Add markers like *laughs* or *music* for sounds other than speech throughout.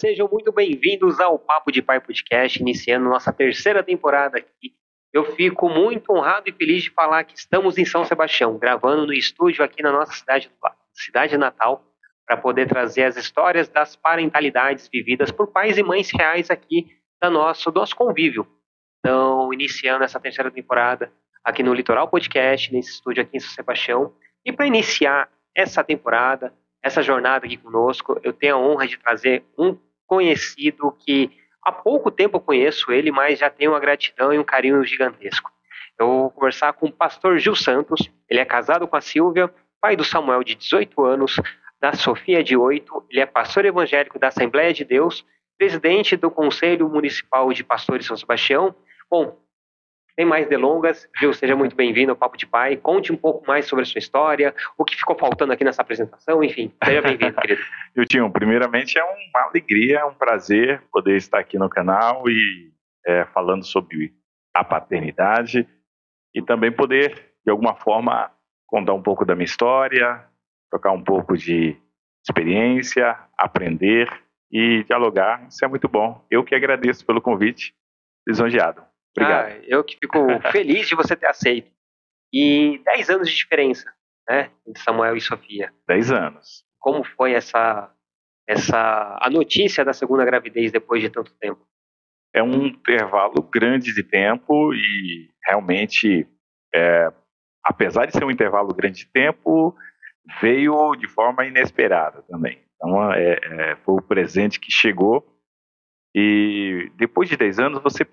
sejam muito bem-vindos ao Papo de Pai Podcast, iniciando nossa terceira temporada aqui. Eu fico muito honrado e feliz de falar que estamos em São Sebastião, gravando no estúdio aqui na nossa cidade, cidade natal, para poder trazer as histórias das parentalidades vividas por pais e mães reais aqui da nosso, do nosso convívio. Então, iniciando essa terceira temporada aqui no Litoral Podcast, nesse estúdio aqui em São Sebastião. E para iniciar essa temporada, essa jornada aqui conosco. Eu tenho a honra de trazer um conhecido que há pouco tempo eu conheço ele, mas já tenho uma gratidão e um carinho gigantesco. Eu vou conversar com o pastor Gil Santos. Ele é casado com a Silvia, pai do Samuel de 18 anos, da Sofia de 8. Ele é pastor evangélico da Assembleia de Deus, presidente do Conselho Municipal de Pastores São Sebastião. Bom, sem mais delongas, Gil, seja muito bem-vindo ao Papo de Pai. Conte um pouco mais sobre a sua história, o que ficou faltando aqui nessa apresentação, enfim, seja bem-vindo, *laughs* querido. Giltinho, primeiramente é uma alegria, é um prazer poder estar aqui no canal e é, falando sobre a paternidade e também poder, de alguma forma, contar um pouco da minha história, trocar um pouco de experiência, aprender e dialogar. Isso é muito bom. Eu que agradeço pelo convite, lisonjeado. Obrigado. Ah, eu que fico feliz de você ter aceito. E 10 anos de diferença, né? Entre Samuel e Sofia. 10 anos. Como foi essa, essa a notícia da segunda gravidez depois de tanto tempo? É um intervalo grande de tempo e realmente, é, apesar de ser um intervalo grande de tempo, veio de forma inesperada também. Então, é, é, foi o presente que chegou e depois de 10 anos você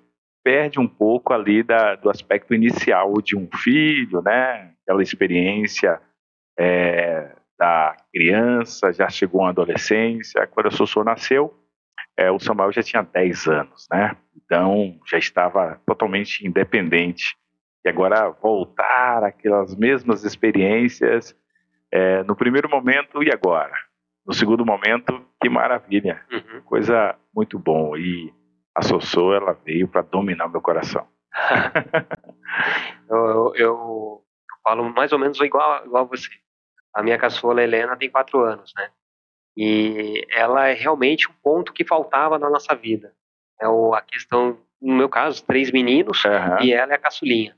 perde um pouco ali da, do aspecto inicial de um filho, né? Aquela experiência é, da criança, já chegou uma adolescência. Quando a Sossô nasceu, é, o Samuel já tinha 10 anos, né? Então já estava totalmente independente. E agora voltar aquelas mesmas experiências é, no primeiro momento e agora. No segundo momento, que maravilha, uhum. coisa muito bom. E a Sossô, ela veio para dominar meu coração. *laughs* eu, eu, eu, falo mais ou menos igual, igual a você. A minha caçola Helena tem quatro anos, né? E ela é realmente um ponto que faltava na nossa vida. É o, a questão, no meu caso, três meninos uhum. e ela é a caçulinha.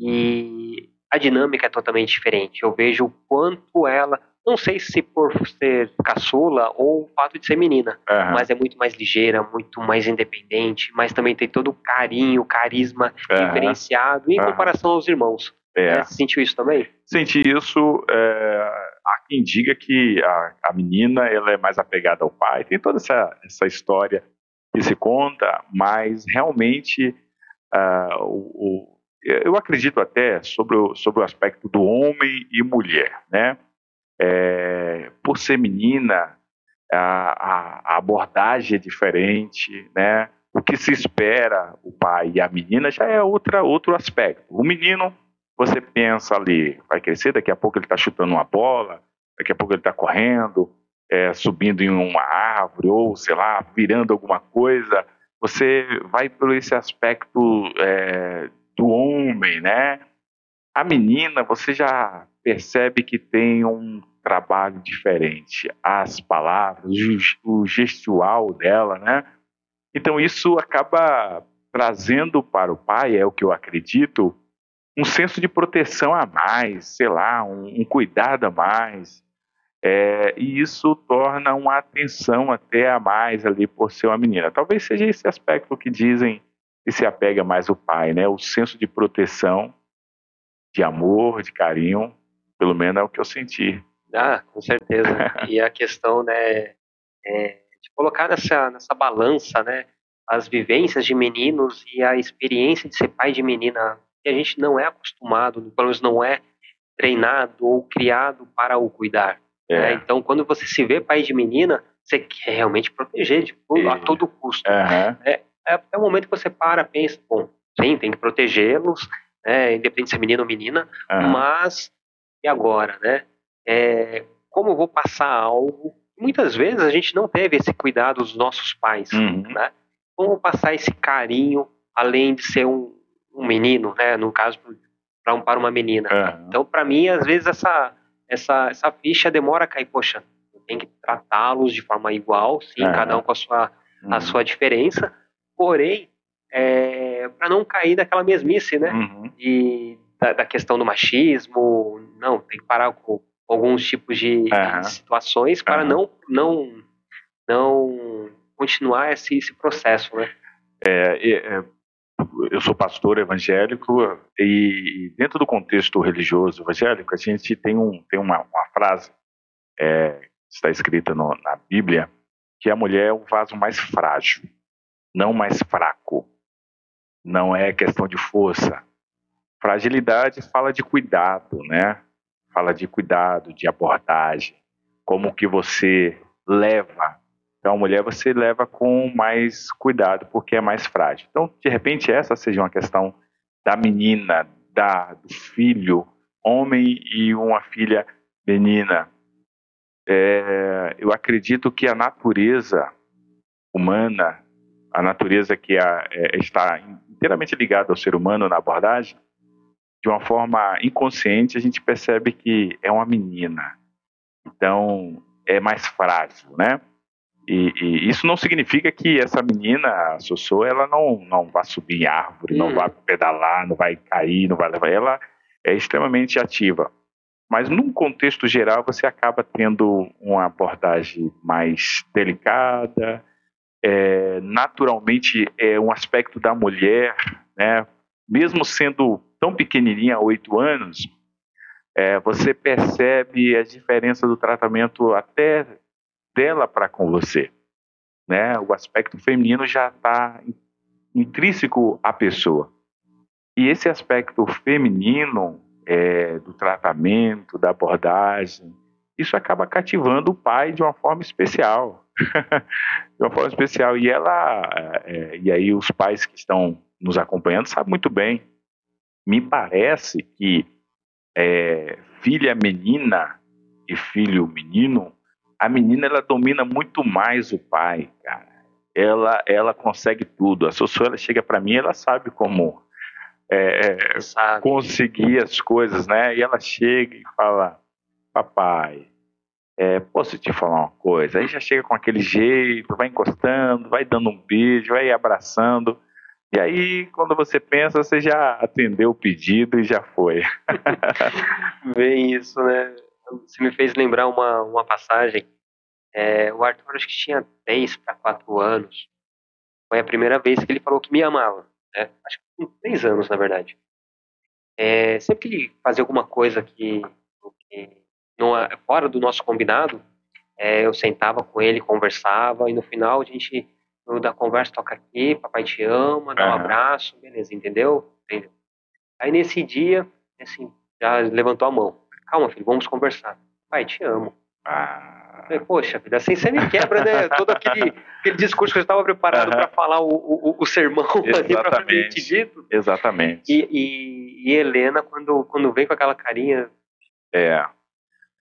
E a dinâmica é totalmente diferente. Eu vejo o quanto ela não sei se por ser caçula ou o fato de ser menina, uhum. mas é muito mais ligeira, muito mais independente, mas também tem todo o carinho, carisma uhum. diferenciado em uhum. comparação aos irmãos. É. Você sentiu isso também? Senti isso. É, há quem diga que a, a, menina ela é mais apegada ao pai. Tem toda essa, essa história que se conta, mas realmente uh, o, o, eu acredito até sobre o, sobre o aspecto do homem e mulher, né? É, por ser menina, a, a, abordagem é diferente, né? O que se espera o pai e a menina já é outra, outro aspecto. O menino, você pensa ali, vai crescer, daqui a pouco ele está chutando uma bola, daqui a pouco ele está correndo, é, subindo em uma árvore, ou sei lá, virando alguma coisa. Você vai por esse aspecto é, do homem, né? A menina, você já percebe que tem um trabalho diferente. As palavras, o gestual dela, né? Então isso acaba trazendo para o pai, é o que eu acredito, um senso de proteção a mais, sei lá, um, um cuidado a mais. É, e isso torna uma atenção até a mais ali por ser uma menina. Talvez seja esse aspecto que dizem que se apega mais o pai, né? O senso de proteção, de amor, de carinho pelo menos é o que eu senti. Ah, com certeza. *laughs* e a questão, né, é de colocar nessa, nessa balança, né, as vivências de meninos e a experiência de ser pai de menina, que a gente não é acostumado, pelo menos não é treinado ou criado para o cuidar. É. Né? Então, quando você se vê pai de menina, você quer realmente proteger tipo, a todo custo. Uhum. É, é, é o momento que você para, pensa, bom, sim, tem que protegê-los, né, independente se é menino ou menina, uhum. mas e agora, né? É, como eu vou passar algo? Muitas vezes a gente não teve esse cuidado dos nossos pais, uhum. né? Como passar esse carinho, além de ser um, um menino, né? No caso, para um, para uma menina. Uhum. Então, para mim, às vezes essa essa essa ficha demora a cair. Poxa, eu tem que tratá-los de forma igual, sim, é. cada um com a sua, uhum. a sua diferença, porém, é, para não cair naquela mesmice, né? Uhum. De, da, da, questão do machismo, não, tem que parar com alguns tipos de, uhum. situações para não, não, não continuar esse, esse processo, né? É, é, eu sou pastor evangélico e dentro do contexto religioso evangélico a gente tem, um, tem uma, uma frase é, está escrita no, na Bíblia que a mulher é o vaso mais frágil, não mais fraco. Não é questão de força. Fragilidade fala de cuidado, né? Fala de cuidado, de abordagem, como que você leva então, a mulher você leva com mais cuidado, porque é mais frágil. Então, de repente, essa seja uma questão da menina, da, do filho, homem e uma filha menina. É, eu acredito que a natureza humana, a natureza que a, é, está inteiramente ligada ao ser humano na abordagem, de uma forma inconsciente, a gente percebe que é uma menina. Então, é mais frágil, né? E, e, isso não significa que essa menina, a Sossô, ela não, não vai subir em árvore, hum. não vai pedalar, não vai cair, não vai levar. Ela é extremamente ativa. Mas num contexto geral, você acaba tendo uma abordagem mais delicada. É, naturalmente, é um aspecto da mulher, né? Mesmo sendo tão pequenininha, oito anos, é, você percebe a diferença do tratamento até dela para com você. Né? O aspecto feminino já está intrínseco à pessoa. E esse aspecto feminino é, do tratamento, da abordagem, isso acaba cativando o pai de uma forma especial. *laughs* de uma forma especial. E ela, é, e aí os pais que estão nos acompanhando sabem muito bem. Me parece que é, filha menina e filho menino a menina ela domina muito mais o pai, cara. Ela, ela consegue tudo. A Sussu, ela chega para mim, ela sabe como é, sabe. conseguir as coisas, né? E ela chega e fala, papai, é, posso te falar uma coisa? Aí já chega com aquele jeito, vai encostando, vai dando um beijo, vai abraçando. E aí, quando você pensa, você já atendeu o pedido e já foi. *laughs* Bem isso, né? Você me fez lembrar uma, uma passagem. É, o Arthur acho que tinha 3 para 4 anos. Foi a primeira vez que ele falou que me amava. Né? Acho que com 3 anos, na verdade. É, sempre que ele fazia alguma coisa que, que não, é, fora do nosso combinado, é, eu sentava com ele, conversava, e no final a gente, da conversa, toca aqui, papai te ama, dá um abraço, beleza, entendeu? entendeu? Aí nesse dia, assim, já levantou a mão calma, filho, vamos conversar. Pai, te amo. Ah. Falei, Poxa, vida, assim você me quebra, né? Todo aquele, aquele discurso que eu estava preparado para falar o, o, o sermão *laughs* ali dito. Exatamente. E, e, e, Helena, quando, quando vem com aquela carinha. É,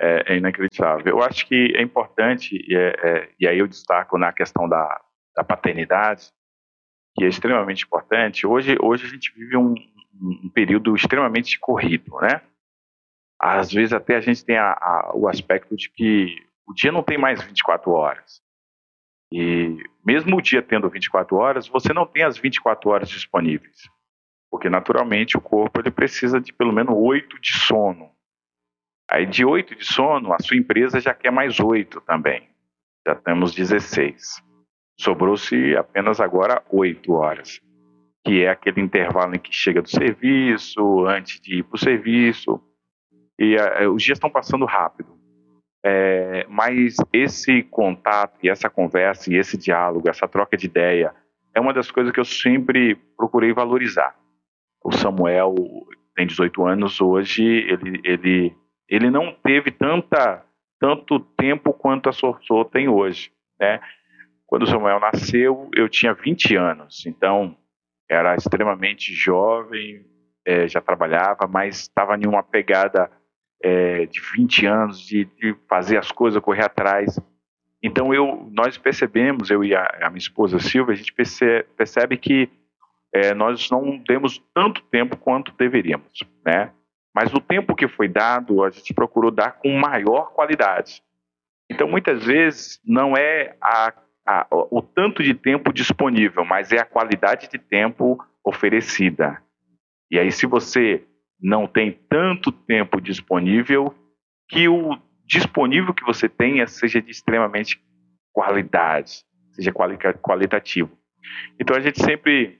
é, é inacreditável. Eu acho que é importante, e, é, é, e aí eu destaco na questão da, da paternidade, que é extremamente importante. Hoje, hoje a gente vive um, um período extremamente corrido, né? às vezes até a gente tem a, a, o aspecto de que o dia não tem mais 24 horas. E mesmo o dia tendo 24 horas, você não tem as 24 horas disponíveis. Porque naturalmente o corpo ele precisa de pelo menos 8 de sono. Aí de 8 de sono, a sua empresa já quer mais 8 também. Já temos 16. Sobrou-se apenas agora 8 horas, que é aquele intervalo em que chega do serviço, antes de ir para o serviço, e uh, os dias estão passando rápido. É, mas esse contato e essa conversa e esse diálogo, essa troca de ideia, é uma das coisas que eu sempre procurei valorizar. O Samuel tem 18 anos hoje, ele, ele, ele não teve tanta, tanto tempo quanto a Sorsô tem hoje. Né? Quando o Samuel nasceu, eu tinha 20 anos, então era extremamente jovem, é, já trabalhava, mas estava em uma pegada é, de 20 anos, de, de, fazer as coisas, correr atrás. Então eu, nós percebemos, eu e a, a minha esposa Silvia, a gente percebe, percebe que é, nós não temos tanto tempo quanto deveríamos, né? Mas o tempo que foi dado, a gente procurou dar com maior qualidade. Então, muitas vezes, não é a, a, o tanto de tempo disponível, mas é a qualidade de tempo oferecida. E aí, se você não tem tanto tempo disponível, que o disponível que você tenha seja de extremamente qualidade, seja qualitativo. Então, a gente sempre,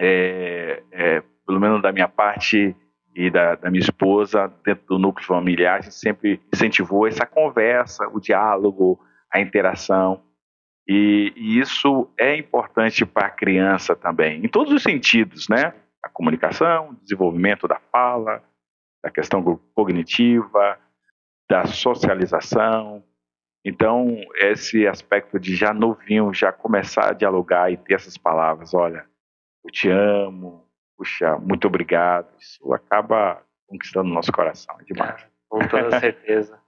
é, é, pelo menos da minha parte, e da, da, minha esposa, dentro do núcleo familiar, a gente sempre incentivou essa conversa, o diálogo, a interação. E, e isso é importante para a criança também, em todos os sentidos, né? A comunicação, desenvolvimento da fala, da questão cognitiva, da socialização. Então, esse aspecto de já novinho, já começar a dialogar e ter essas palavras, olha, eu te amo, puxa, muito obrigado. Isso acaba conquistando o nosso coração, é demais. Com toda certeza.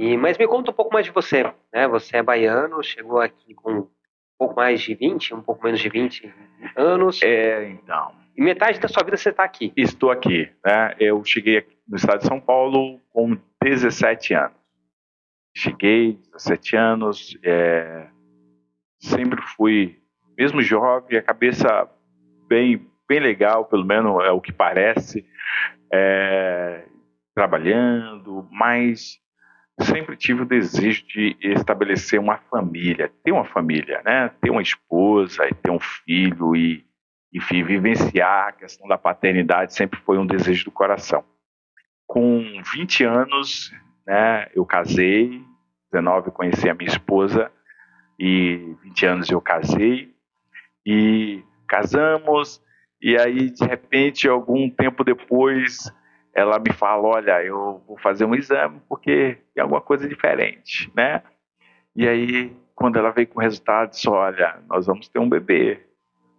E, mas me conta um pouco mais de você. Né? Você é baiano, chegou aqui com um pouco mais de 20, um pouco menos de 20 anos. É, então. E metade da sua vida você está aqui. Estou aqui. Né? Eu cheguei aqui no estado de São Paulo com 17 anos. Cheguei, 17 anos, é, sempre fui, mesmo jovem, a cabeça bem bem legal, pelo menos é o que parece, é, trabalhando, mas sempre tive o desejo de estabelecer uma família, ter uma família, né? Ter uma esposa e ter um filho e, enfim, vivenciar a questão da paternidade sempre foi um desejo do coração. Com 20 anos, né, eu casei, 19 conheci a minha esposa e 20 anos eu casei e casamos e aí, de repente, algum tempo depois, ela me fala: Olha, eu vou fazer um exame porque tem alguma coisa diferente, né? E aí, quando ela veio com o resultado, disse: Olha, nós vamos ter um bebê.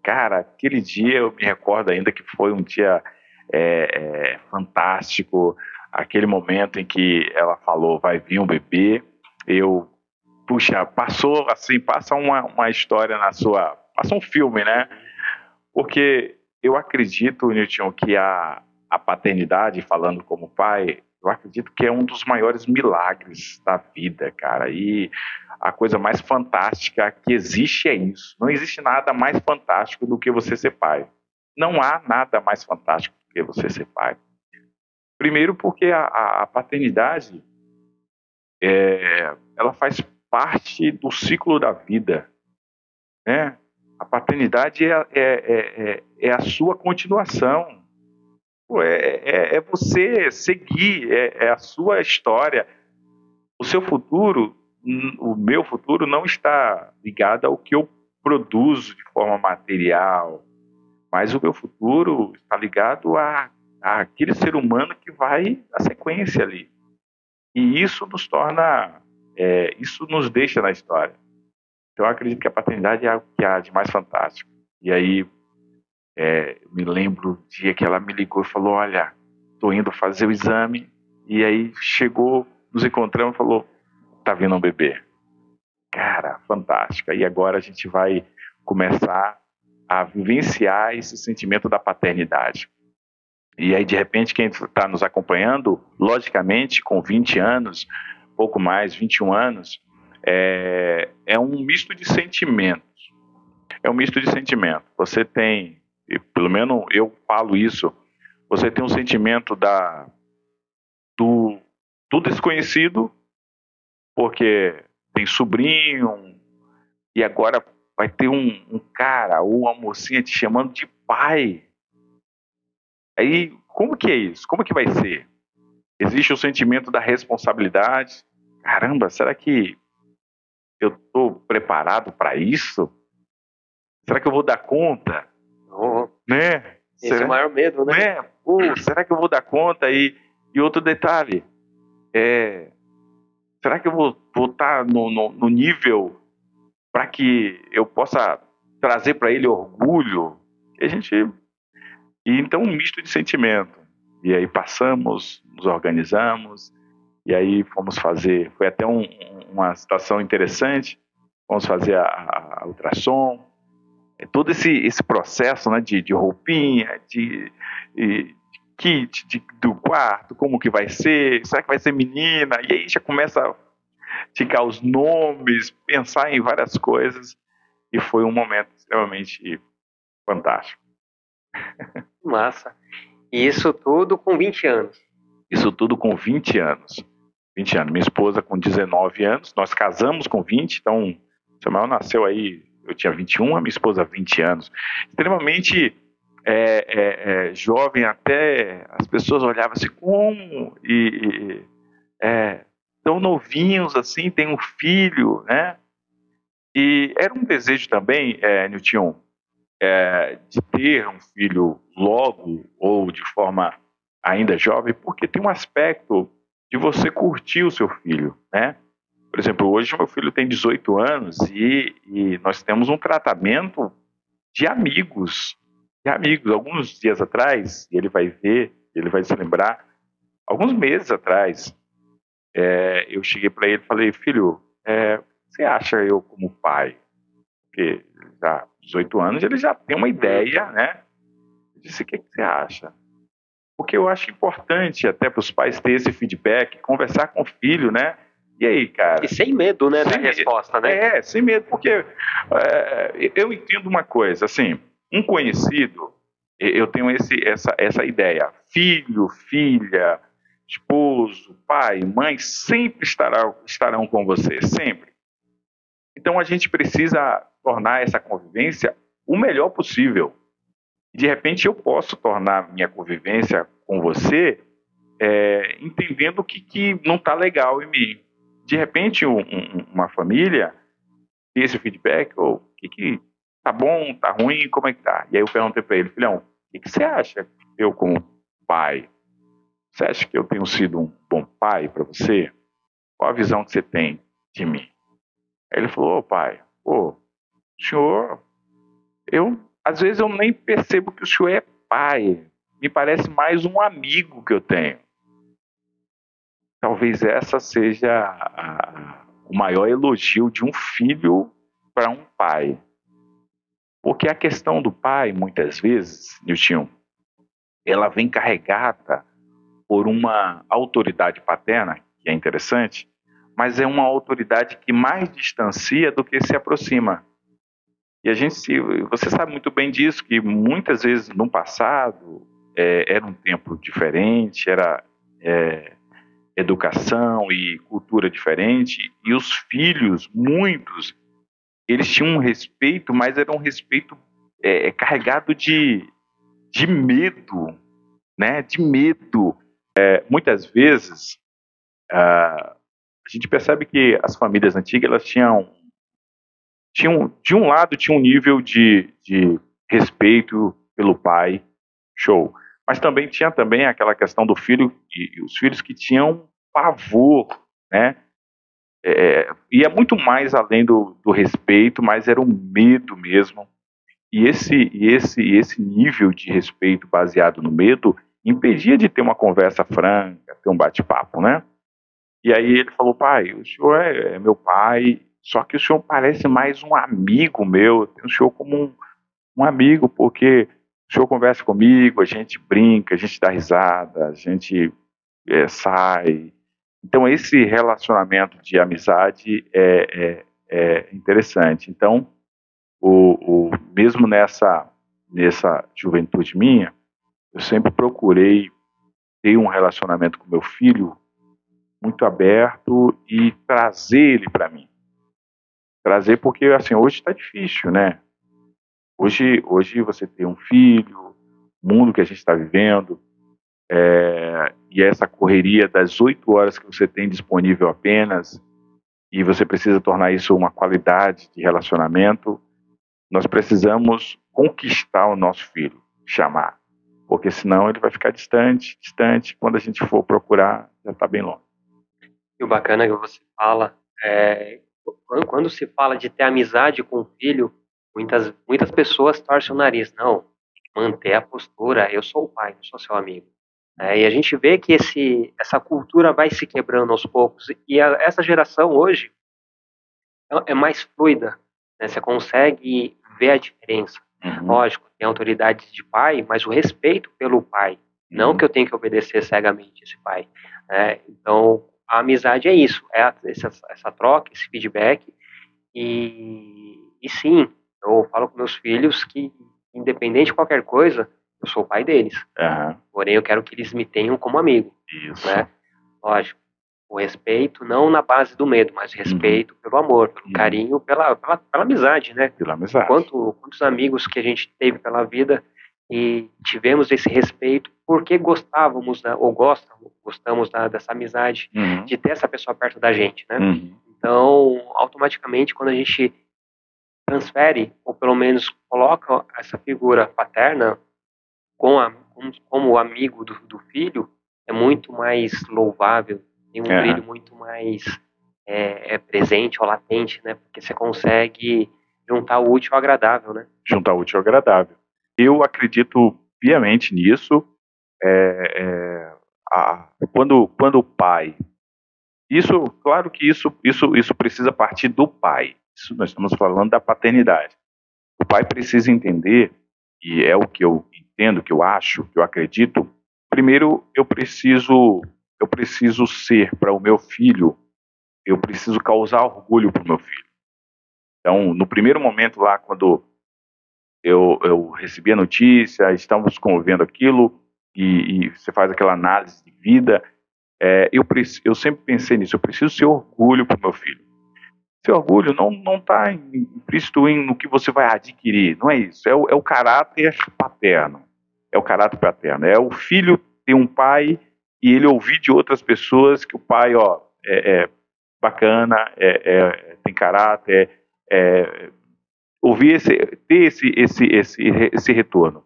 Cara, aquele dia eu me recordo ainda que foi um dia é, é, fantástico. Aquele momento em que ela falou: Vai vir um bebê. Eu, puxa, passou assim, passa uma, uma história na sua. Passa um filme, né? Porque eu acredito, Newton, que a, a paternidade, falando como pai, eu acredito que é um dos maiores milagres da vida, cara. E a coisa mais fantástica que existe é isso. Não existe nada mais fantástico do que você ser pai. Não há nada mais fantástico do que você ser pai. Primeiro, porque a, a paternidade é, ela faz parte do ciclo da vida. Né? A paternidade é, é, é, é a sua continuação. É, é, você seguir, é, a sua história. O seu futuro, o meu futuro, não está ligado ao que eu produzo de forma material, mas o meu futuro está ligado a, a aquele ser humano que vai na sequência ali. E isso nos torna, é, isso nos deixa na história. Então, eu acredito que a paternidade é o que há de mais fantástico. E aí, é, me lembro o dia que ela me ligou e falou: Olha, estou indo fazer o exame. E aí chegou, nos encontramos e falou: Tá vindo um bebê. Cara, fantástica. E agora a gente vai começar a vivenciar esse sentimento da paternidade. E aí, de repente, quem está nos acompanhando, logicamente, com 20 anos, pouco mais, 21 anos, é, é um misto de sentimentos. É um misto de sentimentos. Você tem, pelo menos eu falo isso, você tem um sentimento da, do, do desconhecido, porque tem sobrinho, e agora vai ter um, um cara ou uma mocinha te chamando de pai. Aí, como que é isso? Como que vai ser? Existe o sentimento da responsabilidade. Caramba, será que eu estou preparado para isso? Será que eu vou dar conta? Né? Esse será, é o maior medo, né? né? Pô, será que eu vou dar conta? E, e outro detalhe, é, será que eu vou, estar tá no, no, no nível para que eu possa trazer para ele orgulho? E a gente. E então um misto de sentimento. E aí passamos, nos organizamos, e aí fomos fazer, foi até um, uma situação interessante, fomos fazer a, a ultrassom, todo esse, esse processo né, de, de roupinha, de, de kit de, do quarto, como que vai ser, será que vai ser menina? E aí já começa ticar os nomes, pensar em várias coisas. E foi um momento extremamente fantástico. Massa. E isso tudo com 20 anos? Isso tudo com 20 anos. 20 anos. Minha esposa com 19 anos, nós casamos com 20, então Samuel nasceu aí, eu tinha 21, a minha esposa 20 anos. Extremamente é, é, é, jovem, até as pessoas olhavam assim, como? E, e é, tão novinhos assim, tem um filho, né? E era um desejo também, é, Nilton, é, de ter um filho logo ou de forma ainda jovem, porque tem um aspecto de você curtir o seu filho, né? Por exemplo, hoje meu filho tem 18 anos e, e nós temos um tratamento de amigos, de amigos. Alguns dias atrás, ele vai ver, ele vai se lembrar, alguns meses atrás, é, eu cheguei para ele e falei, filho, é, você acha eu como pai? Porque já 18 anos ele já tem uma ideia, né? Eu disse, o que, que você acha? Porque eu acho importante até para os pais ter esse feedback, conversar com o filho, né? E aí, cara? E sem medo, né, sem da resposta, né? É, sem medo, porque é, eu entendo uma coisa, assim, um conhecido, eu tenho esse, essa, essa ideia, filho, filha, esposo, pai, mãe, sempre estará, estarão com você, sempre. Então a gente precisa tornar essa convivência o melhor possível. De repente eu posso tornar minha convivência com você é, entendendo o que, que não está legal em mim. De repente um, um, uma família tem esse feedback, ou que, que tá bom, tá ruim, como é que tá? E aí eu perguntei para ele, filhão, o que, que você acha eu como pai? Você acha que eu tenho sido um bom pai para você? Qual a visão que você tem de mim? Aí ele falou, oh, pai, pô, senhor, eu às vezes eu nem percebo que o senhor é pai. Me parece mais um amigo que eu tenho. Talvez essa seja a, o maior elogio de um filho para um pai. Porque a questão do pai, muitas vezes, Nilton, ela vem carregada por uma autoridade paterna, que é interessante, mas é uma autoridade que mais distancia do que se aproxima. E a gente, você sabe muito bem disso, que muitas vezes no passado é, era um tempo diferente, era é, educação e cultura diferente, e os filhos, muitos, eles tinham um respeito, mas era um respeito é, é carregado de, de medo, né? De medo. É, muitas vezes, ah, a gente percebe que as famílias antigas elas tinham, tinham de um lado tinha um nível de, de respeito pelo pai, show, mas também tinha também aquela questão do filho e os filhos que tinham pavor, né? É, ia muito mais além do, do respeito, mas era um medo mesmo. E esse, e esse, esse nível de respeito baseado no medo impedia de ter uma conversa franca, ter um bate-papo, né? E aí ele falou, pai, o senhor é, é, meu pai, só que o senhor parece mais um amigo meu, eu tenho o senhor como um, um amigo, porque o senhor conversa comigo, a gente brinca, a gente dá risada, a gente é, sai. Então esse relacionamento de amizade é, é, é interessante. Então, o, o, mesmo nessa, nessa juventude minha, eu sempre procurei ter um relacionamento com meu filho muito aberto e trazer ele para mim. Trazer porque assim hoje está difícil, né? Hoje, hoje você tem um filho, o mundo que a gente está vivendo, é, e essa correria das oito horas que você tem disponível apenas, e você precisa tornar isso uma qualidade de relacionamento, nós precisamos conquistar o nosso filho, chamar porque senão ele vai ficar distante, distante. Quando a gente for procurar, já está bem longe. E o bacana é que você fala, é, quando se fala de ter amizade com o filho, muitas, muitas pessoas torcem o nariz. Não, manter a postura, eu sou o pai, não sou seu amigo. É, e a gente vê que esse, essa cultura vai se quebrando aos poucos. E a, essa geração hoje é, é mais fluida. Né? Você consegue ver a diferença. Uhum. Lógico, tem autoridade de pai, mas o respeito pelo pai. Não uhum. que eu tenho que obedecer cegamente esse pai. Né? Então, a amizade é isso, é a, essa, essa troca, esse feedback. E, e sim, eu falo com meus filhos que, independente de qualquer coisa, eu sou o pai deles. Uhum. Porém, eu quero que eles me tenham como amigo. Isso. Né? Lógico, o respeito, não na base do medo, mas respeito uhum. pelo amor, pelo uhum. carinho, pela, pela, pela, amizade, né? Pela amizade. Quanto, quantos amigos que a gente teve pela vida e tivemos esse respeito porque gostávamos, da, ou gostamos, gostamos da, dessa amizade, uhum. de ter essa pessoa perto da gente, né? Uhum. Então, automaticamente, quando a gente transfere, ou pelo menos coloca essa figura paterna com a, como, amigo do, do, filho, é muito mais louvável, tem um é. brilho muito mais é, é presente ou latente, né? Porque você consegue juntar o útil ao agradável, né? Juntar o útil ao agradável. Eu acredito piamente nisso. É, é, a, quando, quando o pai. Isso, claro que isso, isso, isso precisa partir do pai. Isso nós estamos falando da paternidade. O pai precisa entender, e é o que eu entendo, que eu acho, que eu acredito. Primeiro, eu preciso, eu preciso ser para o meu filho, eu preciso causar orgulho para o meu filho. Então, no primeiro momento lá, quando eu, eu recebi a notícia, estávamos convivendo aquilo, e, e, você faz aquela análise de vida. É, eu, eu sempre pensei nisso, eu preciso ser orgulho para o meu filho. Seu orgulho não está implícito no que você vai adquirir, não é isso. É o, é o caráter paterno. É o caráter paterno. É o filho ter um pai e ele ouvir de outras pessoas que o pai, ó, é, é bacana, é, é tem caráter, é, ouvir esse, ter esse, esse, esse, esse retorno.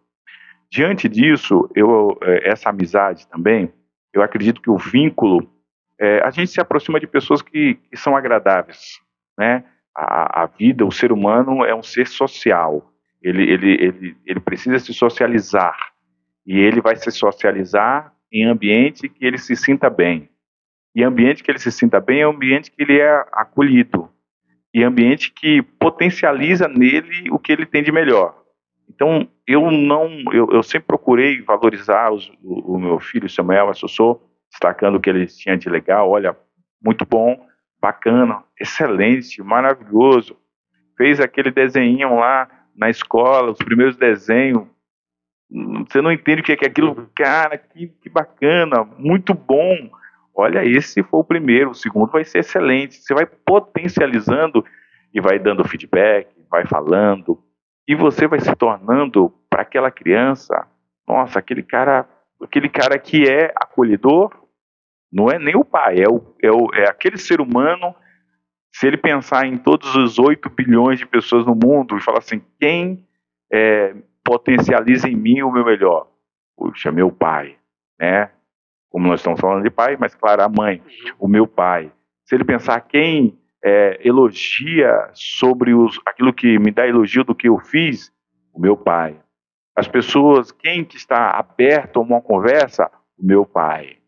Diante disso, eu, é, essa amizade também, eu acredito que o vínculo, é, a gente se aproxima de pessoas que, que são agradáveis, né? A, a, vida, o ser humano é um ser social. Ele, ele, ele, ele precisa se socializar e ele vai se socializar em ambiente que ele se sinta bem. E ambiente que ele se sinta bem é ambiente que ele é acolhido, e ambiente que potencializa nele o que ele tem de melhor. Então, eu não, eu, eu sempre procurei valorizar os, o, o, meu filho Samuel Assossô, destacando o que ele tinha de legal. Olha, muito bom, bacana, excelente, maravilhoso. Fez aquele desenho lá na escola, os primeiros desenhos. Você não entende o que é, que é aquilo, cara, que, que bacana, muito bom olha, esse foi o primeiro, o segundo vai ser excelente. Você vai potencializando e vai dando feedback, vai falando, e você vai se tornando para aquela criança, nossa, aquele cara, aquele cara que é acolhedor, não é nem o pai, é, o, é, o, é aquele ser humano. Se ele pensar em todos os 8 bilhões de pessoas no mundo e falar assim, quem é, potencializa em mim o meu melhor? Puxa, meu pai, né? como nós estamos falando de pai, mas claro, a mãe, o meu pai. Se ele pensar quem é, elogia sobre os, aquilo que me dá elogio do que eu fiz, o meu pai. As pessoas, quem que está aberto a uma conversa, o meu pai.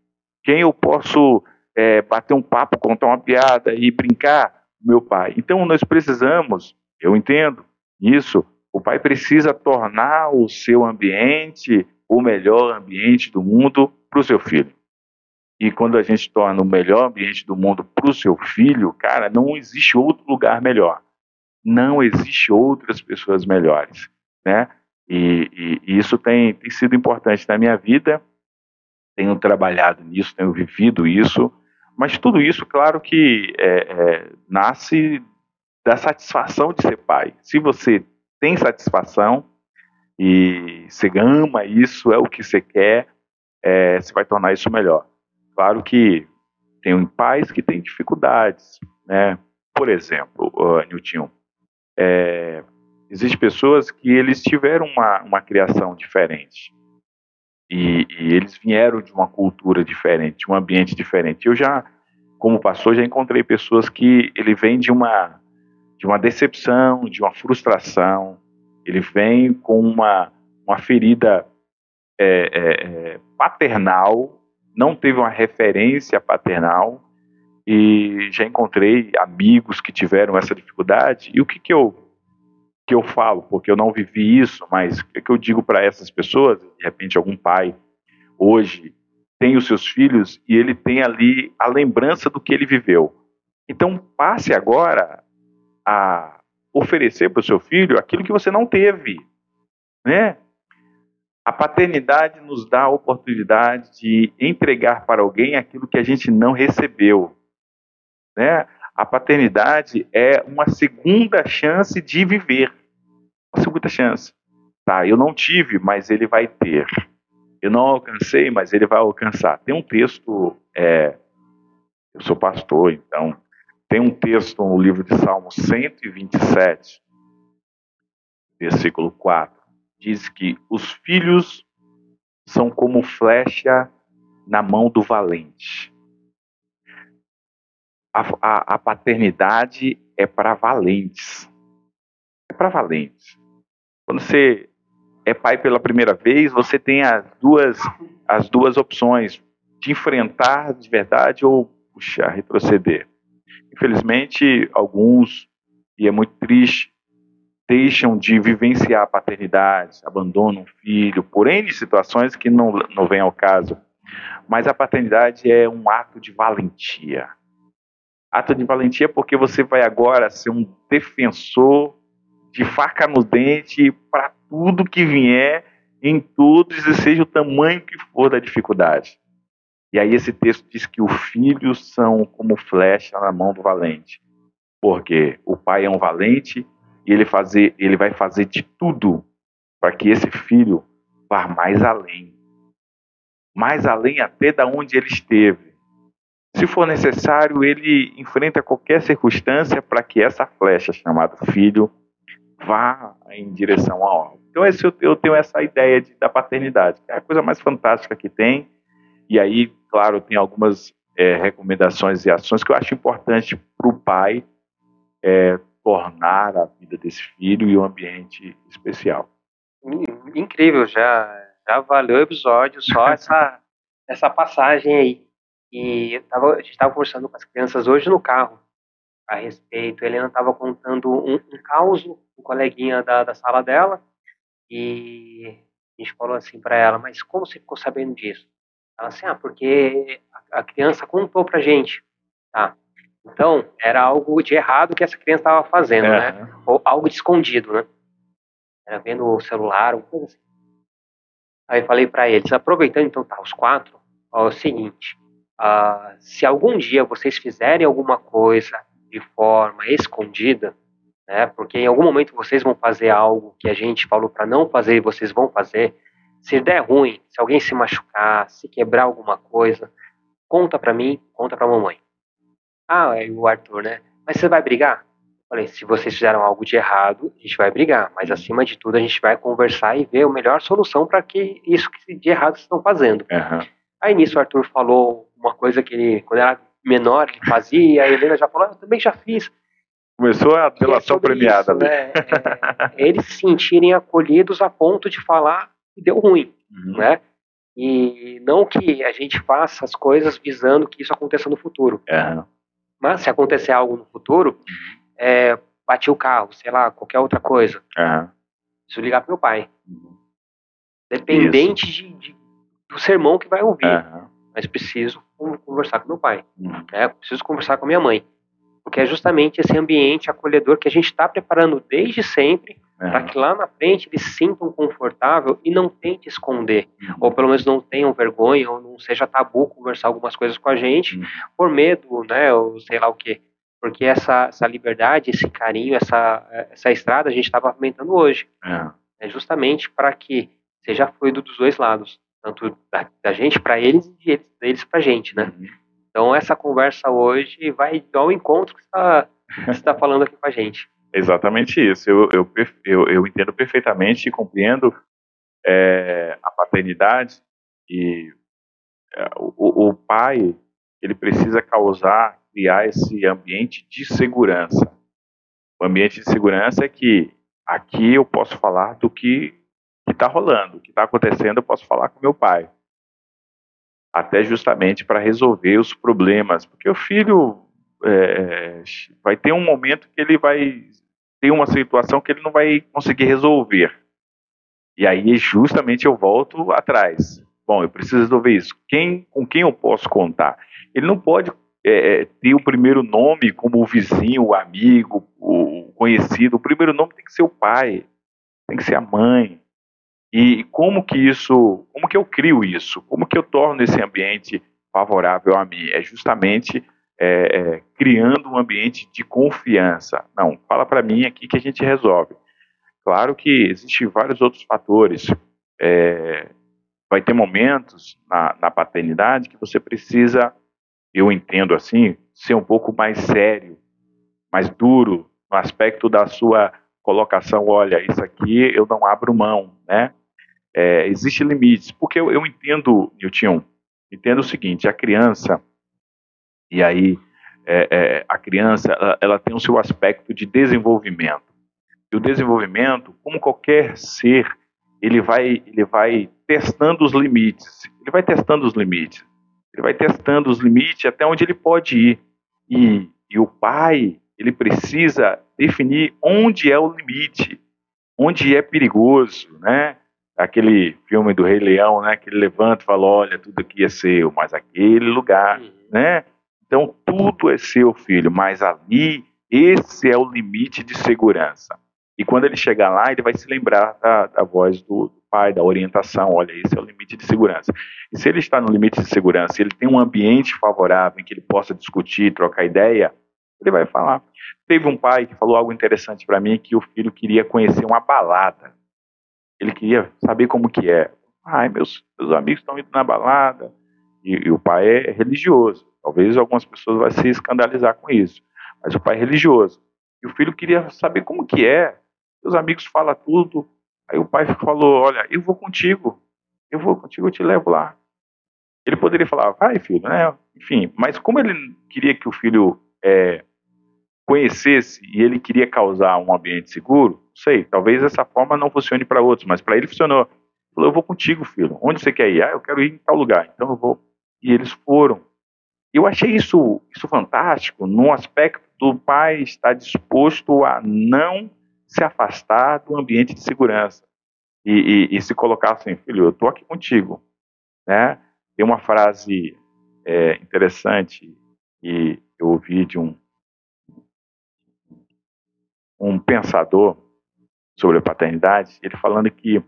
Quem eu posso é, bater um papo, contar uma piada e brincar, o meu pai. Então nós precisamos, eu entendo isso, o pai precisa tornar o seu ambiente o melhor ambiente do mundo para o seu filho. E quando a gente torna o melhor ambiente do mundo para o seu filho, cara, não existe outro lugar melhor. Não existe outras pessoas melhores, né? E, e, e isso tem, tem sido importante na minha vida. Tenho trabalhado nisso, tenho vivido isso. Mas tudo isso, claro que é, é, nasce da satisfação de ser pai. Se você tem satisfação e você ama isso, é o que você quer, é, você vai tornar isso melhor. Claro que tem pais que têm dificuldades, né? Por exemplo, uh, Nilton, é, existem pessoas que eles tiveram uma, uma criação diferente e, e, eles vieram de uma cultura diferente, um ambiente diferente. Eu já, como pastor, já encontrei pessoas que ele vem de uma de uma decepção, de uma frustração, ele vem com uma, uma ferida é, é, é paternal não teve uma referência paternal e já encontrei amigos que tiveram essa dificuldade. E o que, que eu que eu falo, porque eu não vivi isso, mas o que, que eu digo para essas pessoas, de repente algum pai hoje tem os seus filhos e ele tem ali a lembrança do que ele viveu. Então, passe agora a oferecer para o seu filho aquilo que você não teve, né? A paternidade nos dá a oportunidade de entregar para alguém aquilo que a gente não recebeu, né? A paternidade é uma segunda chance de viver, uma segunda chance. Tá, eu não tive, mas ele vai ter. Eu não alcancei, mas ele vai alcançar. Tem um texto, é, eu sou pastor, então tem um texto no livro de Salmos 127, versículo 4. Diz que os filhos são como flecha na mão do valente. A, a, a paternidade é para valentes. É para valentes. Quando você é pai pela primeira vez, você tem as duas, as duas opções de enfrentar de verdade ou puxar, retroceder. Infelizmente, alguns, e é muito triste, deixam de vivenciar a paternidade, abandonam o filho, por N situações que não, não vem ao caso. Mas a paternidade é um ato de valentia. Ato de valentia porque você vai agora ser um defensor de faca no dente para tudo que vier, em todos, e seja o tamanho que for da dificuldade. E aí esse texto diz que os filhos são como flecha na mão do valente. Porque o pai é um valente e ele, fazer, ele vai fazer de tudo para que esse filho vá mais além. Mais além até da onde ele esteve. Se for necessário, ele enfrenta qualquer circunstância para que essa flecha chamada filho vá em direção ao alvo. Então esse, eu tenho essa ideia de, da paternidade, que é a coisa mais fantástica que tem. E aí claro, tem algumas é, recomendações e ações que eu acho importante para o pai é, tornar a vida desse filho e um ambiente especial. Incrível, já, já valeu o episódio, só *laughs* essa, essa passagem aí. E tava, a gente estava conversando com as crianças hoje no carro a respeito. A Helena estava contando um, um caos, um coleguinha da, da sala dela, e a gente falou assim para ela: Mas como você ficou sabendo disso? Ela assim, ah, porque a criança contou pra gente, tá? Então, era algo de errado que essa criança estava fazendo, é. né? Ou algo de escondido, né? Era vendo o celular, uma coisa assim. Aí falei para eles, aproveitando então, tá, os quatro, ó, é o seguinte, uh, se algum dia vocês fizerem alguma coisa de forma escondida, né? Porque em algum momento vocês vão fazer algo que a gente falou para não fazer e vocês vão fazer, se der ruim, se alguém se machucar, se quebrar alguma coisa, conta pra mim, conta pra mamãe. Ah, é o Arthur, né? Mas você vai brigar? Falei, se vocês fizeram algo de errado, a gente vai brigar, mas acima de tudo a gente vai conversar e ver a melhor solução para que isso que de errado vocês estão fazendo. Uhum. Aí nisso o Arthur falou uma coisa que ele, quando era menor, ele fazia, a Helena já falou, ah, eu também já fiz. Começou a delação é premiada isso. Né? É, eles se sentirem acolhidos a ponto de falar e deu ruim, uhum. né? E não que a gente faça as coisas visando que isso aconteça no futuro. Uhum. Mas se acontecer algo no futuro, é, bati o carro, sei lá, qualquer outra coisa, uhum. preciso ligar pro meu pai. Uhum. Dependente de, de, do sermão que vai ouvir. Uhum. Mas preciso conversar com meu pai. Uhum. Né? Preciso conversar com minha mãe. Porque é justamente esse ambiente acolhedor que a gente está preparando desde sempre uhum. para que lá na frente eles sintam confortável e não tente esconder, uhum. ou pelo menos não tenham vergonha, ou não seja tabu conversar algumas coisas com a gente, uhum. por medo, né, ou sei lá o que. Porque essa, essa liberdade, esse carinho, essa, essa estrada a gente está pavimentando hoje. É, é justamente para que seja fluido dos dois lados, tanto da, da gente para eles e eles, deles para a gente, né? Uhum. Então essa conversa hoje vai ao encontro que você está tá falando aqui com a gente. Exatamente isso. Eu, eu, eu, eu entendo perfeitamente e compreendo é, a paternidade e é, o, o pai ele precisa causar, criar esse ambiente de segurança. O ambiente de segurança é que aqui eu posso falar do que está rolando, o que está acontecendo, eu posso falar com meu pai. Até justamente para resolver os problemas, porque o filho é, vai ter um momento que ele vai ter uma situação que ele não vai conseguir resolver. E aí, justamente, eu volto atrás. bom, eu preciso resolver isso. Quem, com quem eu posso contar? Ele não pode é, é ter o primeiro nome como o vizinho, o amigo, o conhecido. O primeiro nome tem que ser o pai, tem que ser a mãe. E como que isso, como que eu crio isso? Como que eu torno esse ambiente favorável a mim? É justamente é, é, criando um ambiente de confiança. Não, fala para mim aqui que a gente resolve. Claro que existem vários outros fatores. É, vai ter momentos na, na paternidade que você precisa, eu entendo assim, ser um pouco mais sério, mais duro no aspecto da sua colocação. Olha, isso aqui eu não abro mão, né? É, Existem limites, porque eu, eu entendo, Nilton, entendo o seguinte: a criança, e aí é, é, a criança, ela, ela tem o seu aspecto de desenvolvimento. E o desenvolvimento, como qualquer ser, ele vai, ele vai testando os limites. Ele vai testando os limites. Ele vai testando os limites até onde ele pode ir. E, e o pai, ele precisa definir onde é o limite, onde é perigoso, né? Aquele filme do Rei Leão, né? Que ele levanta e fala, olha, tudo aqui é seu, mas aquele lugar, uhum. né? Então tudo é seu, filho, mas ali esse é o limite de segurança. E quando ele chegar lá, ele vai se lembrar da, da voz do, pai, da orientação. Olha, esse é o limite de segurança. E se ele está no limite de segurança, ele tem um ambiente favorável em que ele possa discutir, trocar ideia, ele vai falar. Teve um pai que falou algo interessante para mim, que o filho queria conhecer uma balada. Ele queria saber como que é. Ai, meus, meus amigos estão indo na balada. E, e, o pai é religioso. Talvez algumas pessoas vão se escandalizar com isso. Mas o pai é religioso. E o filho queria saber como que é. Os amigos falam tudo. Aí o pai falou: Olha, eu vou contigo. Eu vou contigo, eu te levo lá. Ele poderia falar: Vai, filho, né? Enfim, mas como ele queria que o filho é, conhecesse e ele queria causar um ambiente seguro, não sei, talvez essa forma não funcione para outros, mas para ele funcionou. Ele falou: Eu vou contigo, filho. Onde você quer ir? Ah, eu quero ir em tal lugar. Então eu vou. E eles foram. Eu achei isso, isso fantástico, no aspecto do pai estar disposto a não se afastar do ambiente de segurança e, e, e se colocar assim, filho, eu estou aqui contigo. Né? Tem uma frase é, interessante que eu ouvi de um, um pensador sobre a paternidade, ele falando que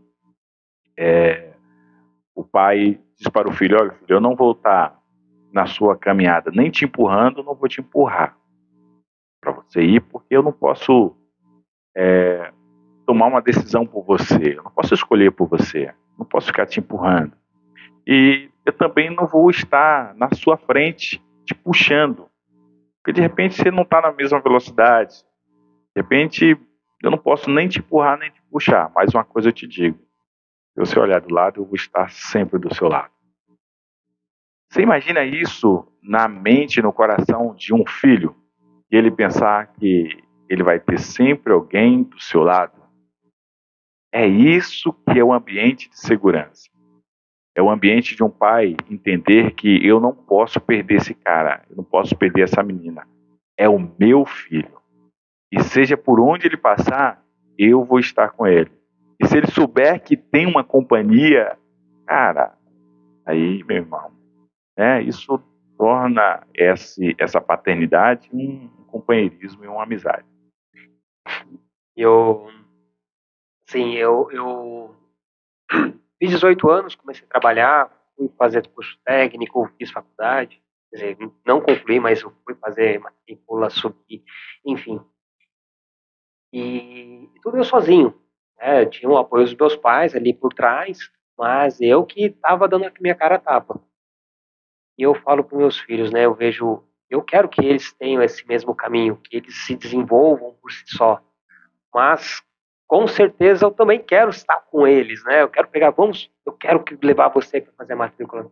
é, o pai diz para o filho, olha filho, eu não vou estar na sua caminhada nem te empurrando, não vou te empurrar para você ir, porque eu não posso é, tomar uma decisão por você. Eu não posso escolher por você. Não posso ficar te empurrando. E eu também não vou estar na sua frente te puxando. Porque de repente você não está na mesma velocidade. De repente eu não posso nem te empurrar nem te puxar. Mas uma coisa eu te digo: se você olhar do lado, eu vou estar sempre do seu lado. Você imagina isso na mente, no coração de um filho? E ele pensar que ele vai ter sempre alguém do seu lado. É isso que é o ambiente de segurança. É o ambiente de um pai entender que eu não posso perder esse cara, eu não posso perder essa menina. É o meu filho. E seja por onde ele passar, eu vou estar com ele. E se ele souber que tem uma companhia, cara, aí, meu irmão, né, isso torna esse, essa paternidade um companheirismo e uma amizade. Eu, sim, eu, eu *clears throat* fiz 18 anos, comecei a trabalhar, fui fazer curso técnico, fiz faculdade, quer dizer, não concluí, mas eu fui fazer matrícula, subi, enfim. E, e tudo eu sozinho. Eu tinha o apoio dos meus pais ali por trás, mas eu que estava dando a minha cara a tapa. E eu falo para meus filhos, né? Eu vejo eu quero que eles tenham esse mesmo caminho, que eles se desenvolvam por si só. Mas com certeza eu também quero estar com eles, né? Eu quero pegar, vamos, eu quero levar você para fazer a matrícula.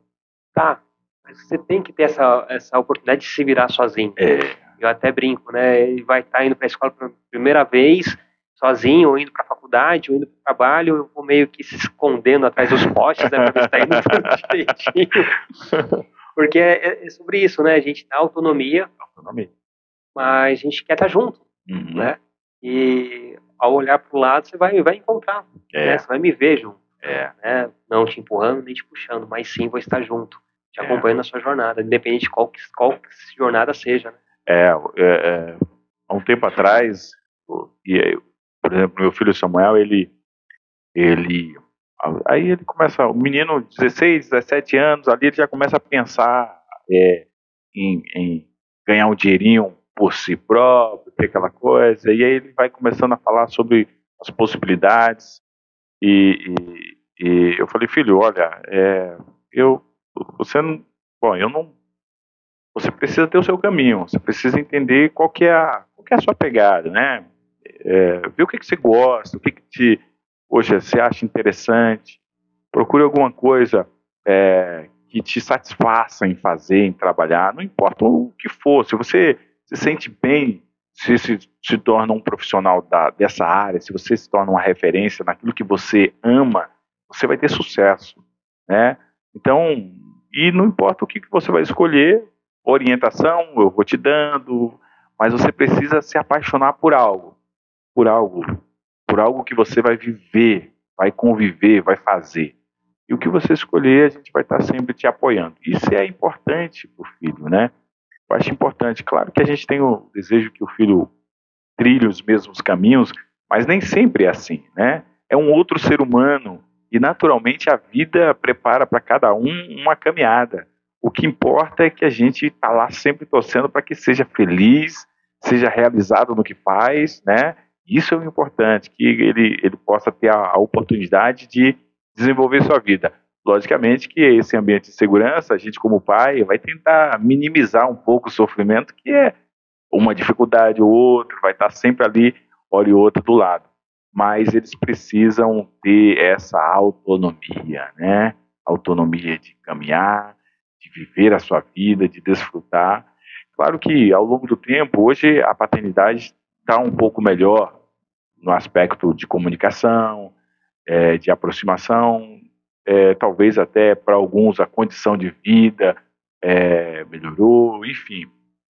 Tá, mas você tem que ter essa, essa oportunidade de se virar sozinho. É. Eu até brinco, né? Ele vai estar indo para a escola pela primeira vez, sozinho, ou indo para a faculdade, ou indo para o trabalho, eu vou meio que se escondendo atrás dos postes, né? Para ver se está indo *laughs* direitinho. *laughs* Porque é, é, sobre isso, né? A gente dá autonomia, autonomia. mas a gente quer estar junto, uhum. né? E ao olhar para o lado, você vai, vai encontrar, é. né? Você vai me ver junto. É. Né? Não te empurrando nem te puxando, mas sim vou estar junto, te é. acompanhando na sua jornada, independente de qual, qual jornada seja. Né? É, é, é, há um tempo atrás, e, por exemplo, meu filho Samuel, ele, ele, aí ele começa, o menino, 16, 17 anos, ali ele já começa a pensar é, em, em ganhar um dinheirinho por si próprio, ter aquela coisa, e aí ele vai começando a falar sobre as possibilidades, e, e, e eu falei, filho, olha, é, eu, você não, bom, eu não, você precisa ter o seu caminho, você precisa entender qual que é a, qual que é a sua pegada, né, é, ver o que, que você gosta, o que, que te, poxa, você acha interessante, procure alguma coisa é, que te satisfaça em fazer, em trabalhar, não importa o que for, se você se sente bem, se se, se torna um profissional da, dessa área, se você se torna uma referência naquilo que você ama, você vai ter sucesso, né? Então, e não importa o que, que você vai escolher, orientação eu vou te dando, mas você precisa se apaixonar por algo, por algo, por algo que você vai viver, vai conviver, vai fazer. E o que você escolher, a gente vai estar sempre te apoiando. Isso é importante para o filho, né? Eu acho importante. Claro que a gente tem o desejo que o filho trilhe os mesmos caminhos, mas nem sempre é assim, né? É um outro ser humano e naturalmente a vida prepara para cada um uma caminhada. O que importa é que a gente está lá sempre torcendo para que seja feliz, seja realizado no que faz, né? Isso é o importante, que ele, ele possa ter a, a oportunidade de desenvolver sua vida. Logicamente que esse ambiente de segurança, a gente como pai vai tentar minimizar um pouco o sofrimento, que é uma dificuldade ou outra, vai estar sempre ali, hora e outra do lado. Mas eles precisam ter essa autonomia, né? Autonomia de caminhar, de viver a sua vida, de desfrutar. Claro que ao longo do tempo, hoje a paternidade está um pouco melhor no aspecto de comunicação, é, de aproximação, é, talvez até para alguns a condição de vida é, melhorou, enfim,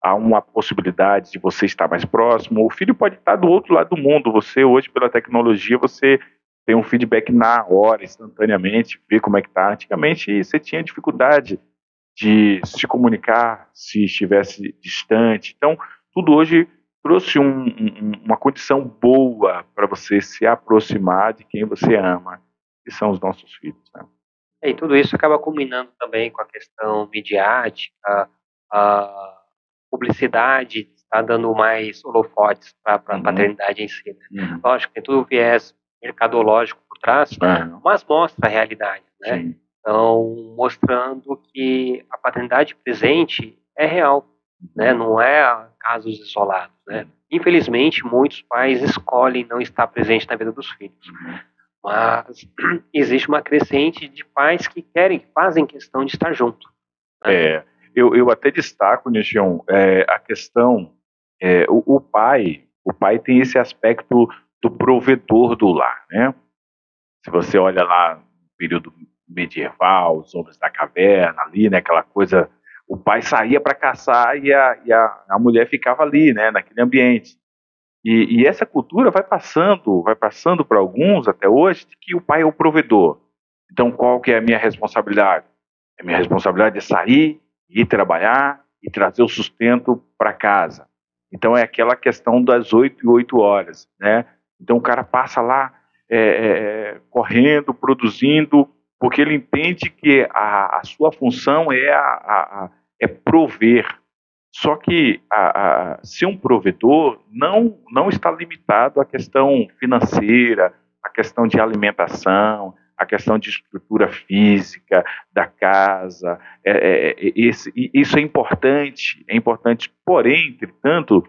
há uma possibilidade de você estar mais próximo. O filho pode estar do outro lado do mundo. Você hoje pela tecnologia você tem um feedback na hora, instantaneamente, ver como é que está. Antigamente você tinha dificuldade de se comunicar se estivesse distante. Então tudo hoje trouxe um, um, uma condição boa para você se aproximar de quem você ama que são os nossos filhos. Né? É, e tudo isso acaba culminando também com a questão midiática, a publicidade está dando mais holofotes para a uhum. paternidade em si. Né? Uhum. Lógico, tem tudo o viés mercadológico por trás, uhum. mas mostra a realidade. Né? Sim. Então, mostrando que a paternidade presente é real, né? Uhum. não é casos isolados. Né? Infelizmente, muitos pais escolhem não estar presente na vida dos filhos. Uhum. Mas *clears throat* existe uma crescente de pais que querem, que fazem questão de estar junto. Né? É, eu, eu até destaco, Nichion, é, a questão, é, o, o, pai, o pai tem esse aspecto do provedor do lar, né? Se você olha lá no período medieval, os homens da caverna ali, né, aquela coisa, o pai saía para caçar e, a, e a, a mulher ficava ali, né, naquele ambiente. E, e essa cultura vai passando, vai passando para alguns até hoje, de que o pai é o provedor. Então, qual que é a minha responsabilidade? A minha responsabilidade é sair, ir trabalhar e trazer o sustento para casa. Então, é aquela questão das oito e oito horas, né? Então, o cara passa lá é, é, correndo, produzindo, porque ele entende que a, a sua função é, a, a, é prover, só que a, ser um provedor não, não está limitado à questão financeira, à questão de alimentação, à questão de estrutura física da casa. É, é, é esse, isso é importante, é importante. Porém, entretanto,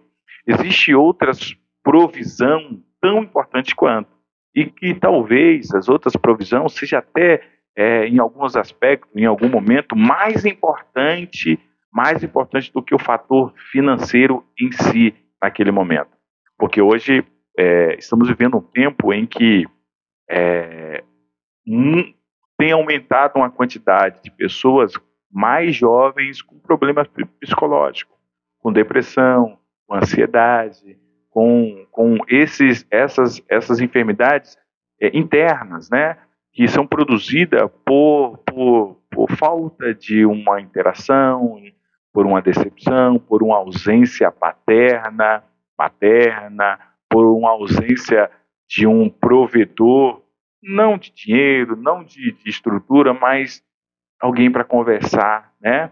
existe outras provisão tão importante quanto e que talvez as outras provisões seja até é, em alguns aspectos, em algum momento, mais importante mais importante do que o fator financeiro em si naquele momento. Porque hoje é, estamos vivendo um tempo em que é, um, tem aumentado uma quantidade de pessoas mais jovens com problemas psicológicos, com depressão, com ansiedade, com, com esses, essas, essas enfermidades é, internas, né? Que são produzidas por, por, por falta de uma interação, por uma decepção, por uma ausência paterna, materna, por uma ausência de um provedor, não de dinheiro, não de, de estrutura, mas alguém para conversar, né?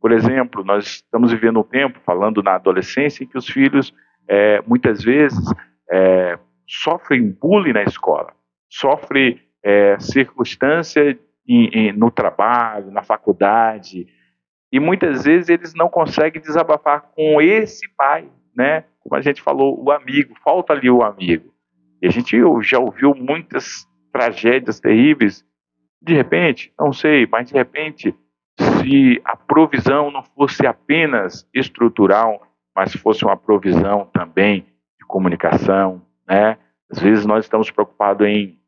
Por exemplo, nós estamos vivendo um tempo, falando na adolescência, em que os filhos é, muitas vezes é, sofrem bullying na escola, sofrem é, circunstância em, em, no trabalho, na faculdade, e muitas vezes eles não conseguem desabafar com esse pai, né? Como a gente falou, o amigo, falta ali o amigo. E a gente já ouviu muitas tragédias terríveis. De repente, não sei, mas de repente, se a provisão não fosse apenas estrutural, mas fosse uma provisão também de comunicação, né? Às vezes nós estamos preocupados em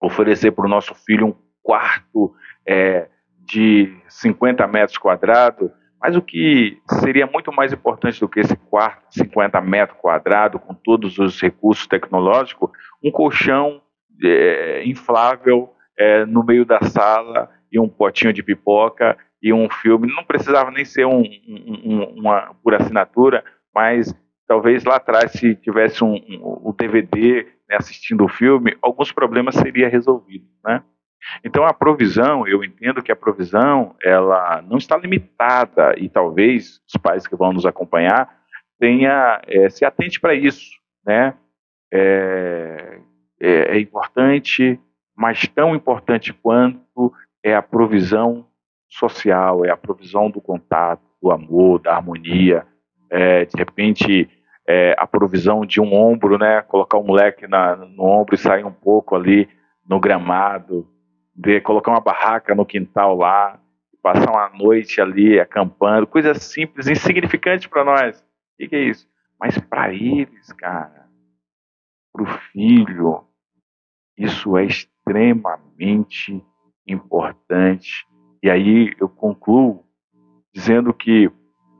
oferecer para o nosso filho um quarto é, de 50 metros quadrados, mas o que seria muito mais importante do que esse quarto de 50 metros quadrados, com todos os recursos tecnológicos, um colchão é, inflável é, no meio da sala e um potinho de pipoca e um filme. Não precisava nem ser um, um, uma por assinatura, mas talvez lá atrás, se tivesse um, um, um DVD né, assistindo o filme, alguns problemas seriam resolvidos, né? Então a provisão, eu entendo que a provisão, ela não está limitada e talvez os pais que vão nos acompanhar tenha é, se atente para isso, né? É, é, é, importante, mas tão importante quanto é a provisão social, é a provisão do contato, do amor, da harmonia, é, de repente é, a provisão de um ombro, né? Colocar o moleque na, no ombro e sair um pouco ali no gramado, de colocar uma barraca no quintal lá, passar uma noite ali acampando, coisas simples, insignificantes para nós. O que, que, é isso? Mas para eles, cara, para o filho, isso é extremamente importante. E aí eu concluo dizendo que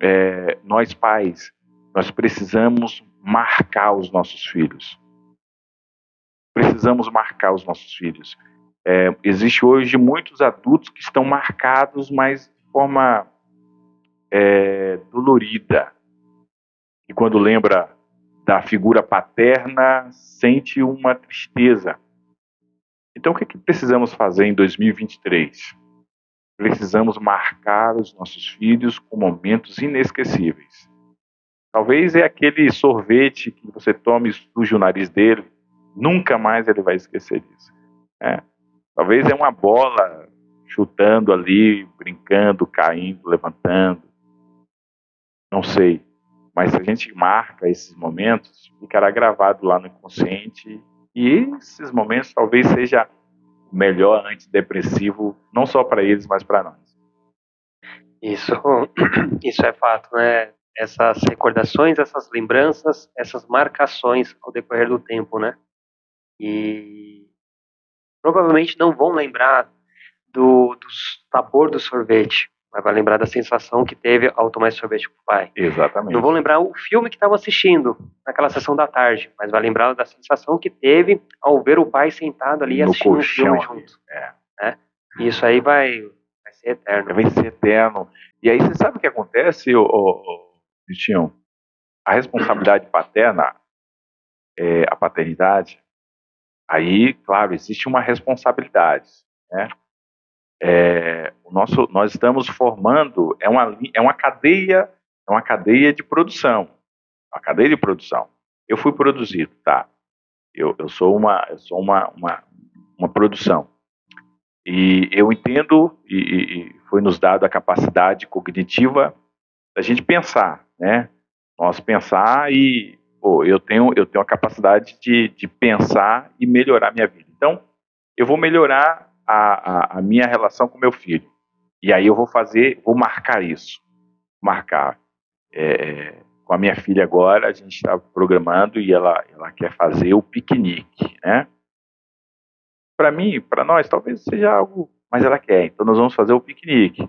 é, nós pais nós precisamos marcar os nossos filhos. Precisamos marcar os nossos filhos. É, existe hoje muitos adultos que estão marcados, mas de forma é, dolorida. E quando lembra da figura paterna, sente uma tristeza. Então, o que, é que precisamos fazer em 2023? Precisamos marcar os nossos filhos com momentos inesquecíveis. Talvez é aquele sorvete que você tome e suje o nariz dele, nunca mais ele vai esquecer disso. É. Talvez é uma bola chutando ali, brincando, caindo, levantando. Não sei. Mas se a gente marca esses momentos, ficará gravado lá no inconsciente. E esses momentos talvez seja o melhor antidepressivo, não só para eles, mas para nós. Isso, *clears throat* isso é fato, né? Essas recordações, essas lembranças, essas marcações ao decorrer do tempo, né? E provavelmente não vão lembrar do, do sabor do sorvete, mas vai lembrar da sensação que teve ao tomar esse sorvete com o pai. Exatamente. Não vão lembrar o filme que estava assistindo naquela sessão da tarde, mas vai lembrar da sensação que teve ao ver o pai sentado ali no assistindo o filme junto. É. Né? E isso aí vai, vai ser eterno. Vai ser eterno. E aí você sabe o que acontece, o, o Cristian, a responsabilidade paterna, é, a paternidade, aí, claro, existe uma responsabilidade, né? É, o nosso, nós estamos formando é uma, é uma cadeia é uma cadeia de produção, uma cadeia de produção. Eu fui produzido, tá? Eu, eu sou uma eu sou uma, uma, uma produção e eu entendo e, e foi nos dado a capacidade cognitiva da gente pensar, né? Nós pensar e, pô, eu tenho, eu tenho a capacidade de, de pensar e melhorar minha vida. Então, eu vou melhorar a, a, a minha relação com meu filho. E aí eu vou fazer, vou marcar isso. Marcar. É, com a minha filha agora, a gente está programando e ela, ela quer fazer o piquenique, né? Para mim, para nós, talvez seja algo, mas ela quer. Então nós vamos fazer o piquenique.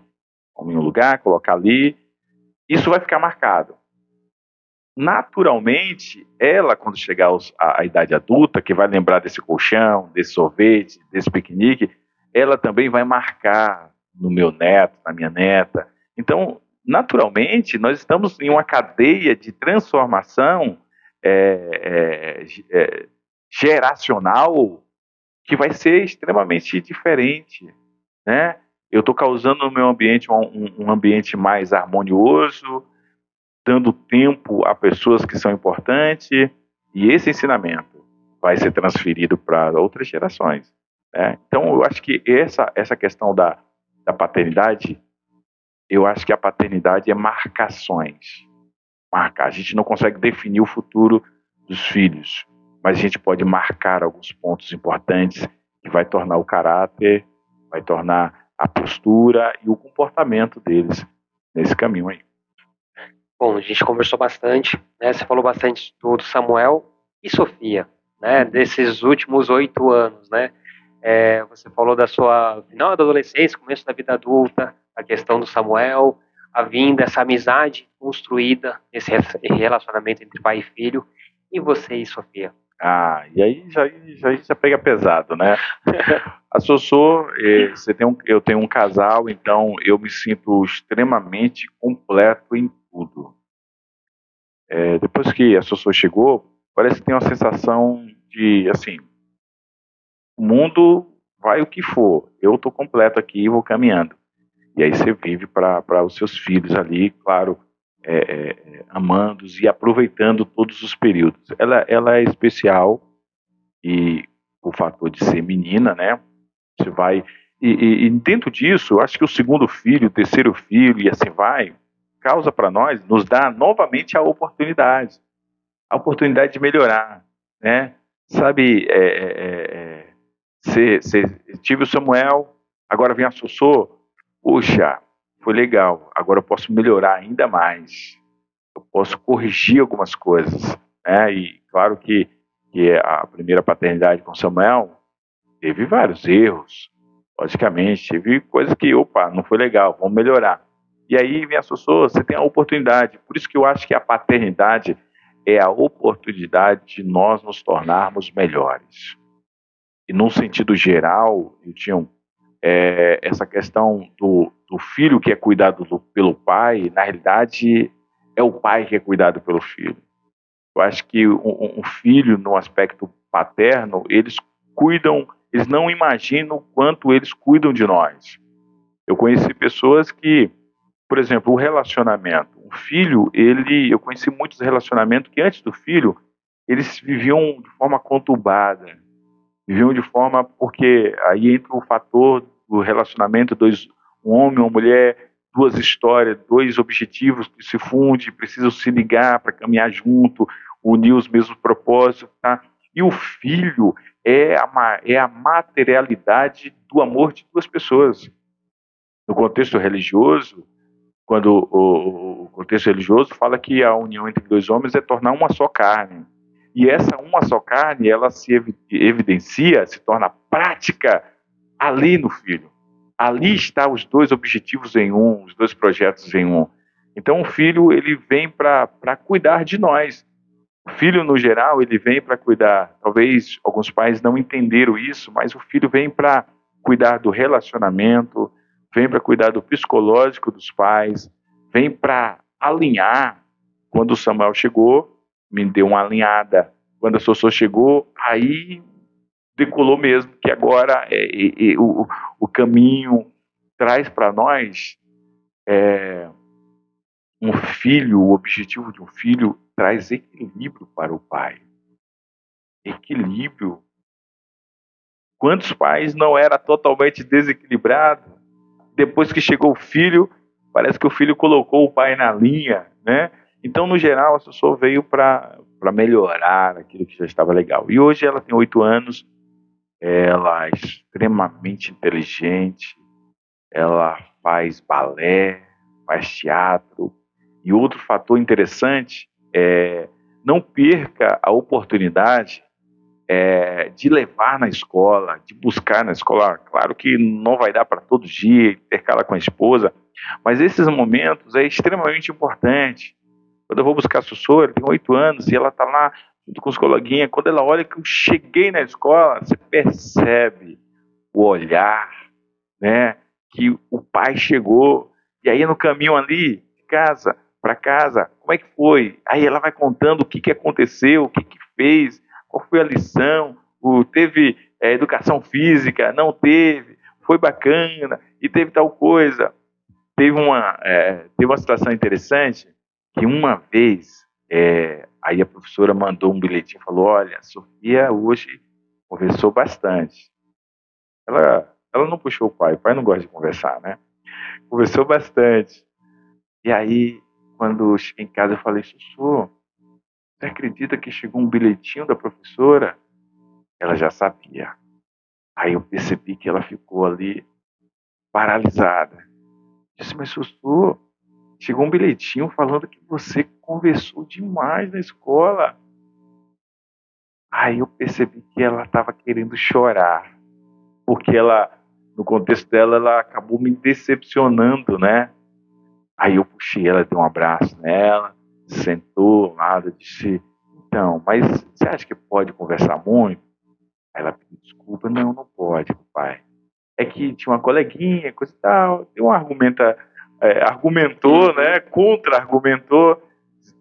Vamos em um lugar, colocar ali, isso vai ficar marcado. naturalmente, ela, quando chegar aos, à, à, idade adulta, que vai lembrar desse colchão, desse sorvete, desse piquenique, ela também vai marcar no meu neto, na minha neta. Então, naturalmente, nós estamos em uma cadeia de transformação é, é, é, geracional que vai ser extremamente diferente, né? Eu estou causando no meu ambiente um, um ambiente mais harmonioso, dando tempo a pessoas que são importantes, e esse ensinamento vai ser transferido para outras gerações. Né? Então, eu acho que essa, essa questão da, da paternidade, eu acho que a paternidade é marcações. Marcar. A gente não consegue definir o futuro dos filhos, mas a gente pode marcar alguns pontos importantes que vai tornar o caráter, vai tornar a postura e o comportamento deles nesse caminho aí. Bom, a gente conversou bastante, né? Você falou bastante do Samuel e Sofia, né? Desses últimos oito anos, né? É, você falou da sua final da adolescência, começo da vida adulta, a questão do Samuel, a vinda, essa amizade construída, esse relacionamento entre pai e filho, e você e Sofia. Ah, e aí já, já, já pega pesado, né? *laughs* A Sossô, eh, você tem um, eu tenho um casal, então eu me sinto extremamente completo em tudo. É, depois que a Sossô chegou, parece que tem uma sensação de, assim, o mundo vai o que for, eu estou completo aqui e vou caminhando. E aí você vive para os seus filhos ali, claro, é, é, amando-os e aproveitando todos os períodos. Ela, ela é especial e o fator de ser menina, né? Você vai e, e, dentro disso, acho que o segundo filho, o terceiro filho e assim vai, causa para nós, nos dá novamente a oportunidade, a oportunidade de melhorar, né? Sabe, é, é, é, tive o Samuel, agora vem a Sossô, puxa, foi legal, agora eu posso melhorar ainda mais, eu posso corrigir algumas coisas, né? E claro que, que a primeira paternidade com Samuel teve vários erros, logicamente, teve coisas que, opa, não foi legal, vamos melhorar. E aí me associou, você tem a oportunidade. Por isso que eu acho que a paternidade é a oportunidade de nós nos tornarmos melhores. E num sentido geral, eu tinha é, essa questão do, do, filho que é cuidado do, pelo pai, na realidade é o pai que é cuidado pelo filho. Eu acho que um, um filho, no aspecto paterno, eles cuidam, eles não imaginam o quanto eles cuidam de nós. Eu conheci pessoas que por exemplo, o relacionamento. O filho, ele, eu conheci muitos relacionamentos que antes do filho, eles viviam de forma conturbada. Viviam de forma porque aí entra o fator do relacionamento, dois, um homem uma mulher, duas histórias, dois objetivos que se fundem, precisam se ligar para caminhar junto, unir os mesmos propósitos, tá? E o filho é a, é a materialidade do amor de duas pessoas. No contexto religioso, quando o, o, contexto religioso fala que a união entre dois homens é tornar uma só carne. E essa uma só carne, ela se evidencia, se torna prática ali no filho. Ali está os dois objetivos em um, os dois projetos em um. Então o filho, ele vem para cuidar de nós. O filho, no geral, ele vem para cuidar. Talvez alguns pais não entenderam isso, mas o filho vem para cuidar do relacionamento, vem para cuidar do psicológico dos pais, vem para alinhar. Quando o Samuel chegou, me deu uma alinhada. Quando a Sossô chegou, aí decolou mesmo, que agora é, é, o, o caminho traz para nós é, um filho, o objetivo de um filho traz equilíbrio para o pai. Equilíbrio. Quantos pais não era totalmente desequilibrado? depois que chegou o filho, parece que o filho colocou o pai na linha, né? Então, no geral, a pessoa veio para melhorar aquilo que já estava legal. E hoje ela tem oito anos, ela é extremamente inteligente, ela faz balé, faz teatro. E outro fator interessante é não perca a oportunidade é, de levar na escola, de buscar na escola. Claro que não vai dar para todo dia intercalar com a esposa, mas esses momentos é extremamente importante. Quando eu vou buscar a Sussu, ela tem oito anos e ela está lá junto com os coleguinhas. Quando ela olha que eu cheguei na escola, você percebe o olhar, né? Que o pai chegou e aí no caminho ali de casa para casa, como é que foi? Aí ela vai contando o que, que aconteceu, o que, que fez, qual foi a lição, o, teve é, educação física, não teve, foi bacana e teve tal coisa. Teve uma, é, teve uma situação interessante que uma vez é, aí a professora mandou um bilhetinho e falou: Olha, a Sofia hoje conversou bastante. Ela, ela não puxou o pai, o pai não gosta de conversar, né? Conversou bastante. E aí, quando cheguei em casa, eu falei: Sussu, você acredita que chegou um bilhetinho da professora? Ela já sabia. Aí eu percebi que ela ficou ali paralisada. Disse, mas Sussu, chegou um bilhetinho falando que você conversou demais na escola. Aí eu percebi que ela estava querendo chorar, porque ela, no contexto dela, ela acabou me decepcionando, né? Aí eu puxei ela, dei um abraço nela, sentou lado, disse: Então, mas você acha que pode conversar muito? Aí ela pediu desculpa: Não, não pode, pai. É que tinha uma coleguinha, coisa e tal, deu um argumenta, é, argumentou, né? Contra-argumentou.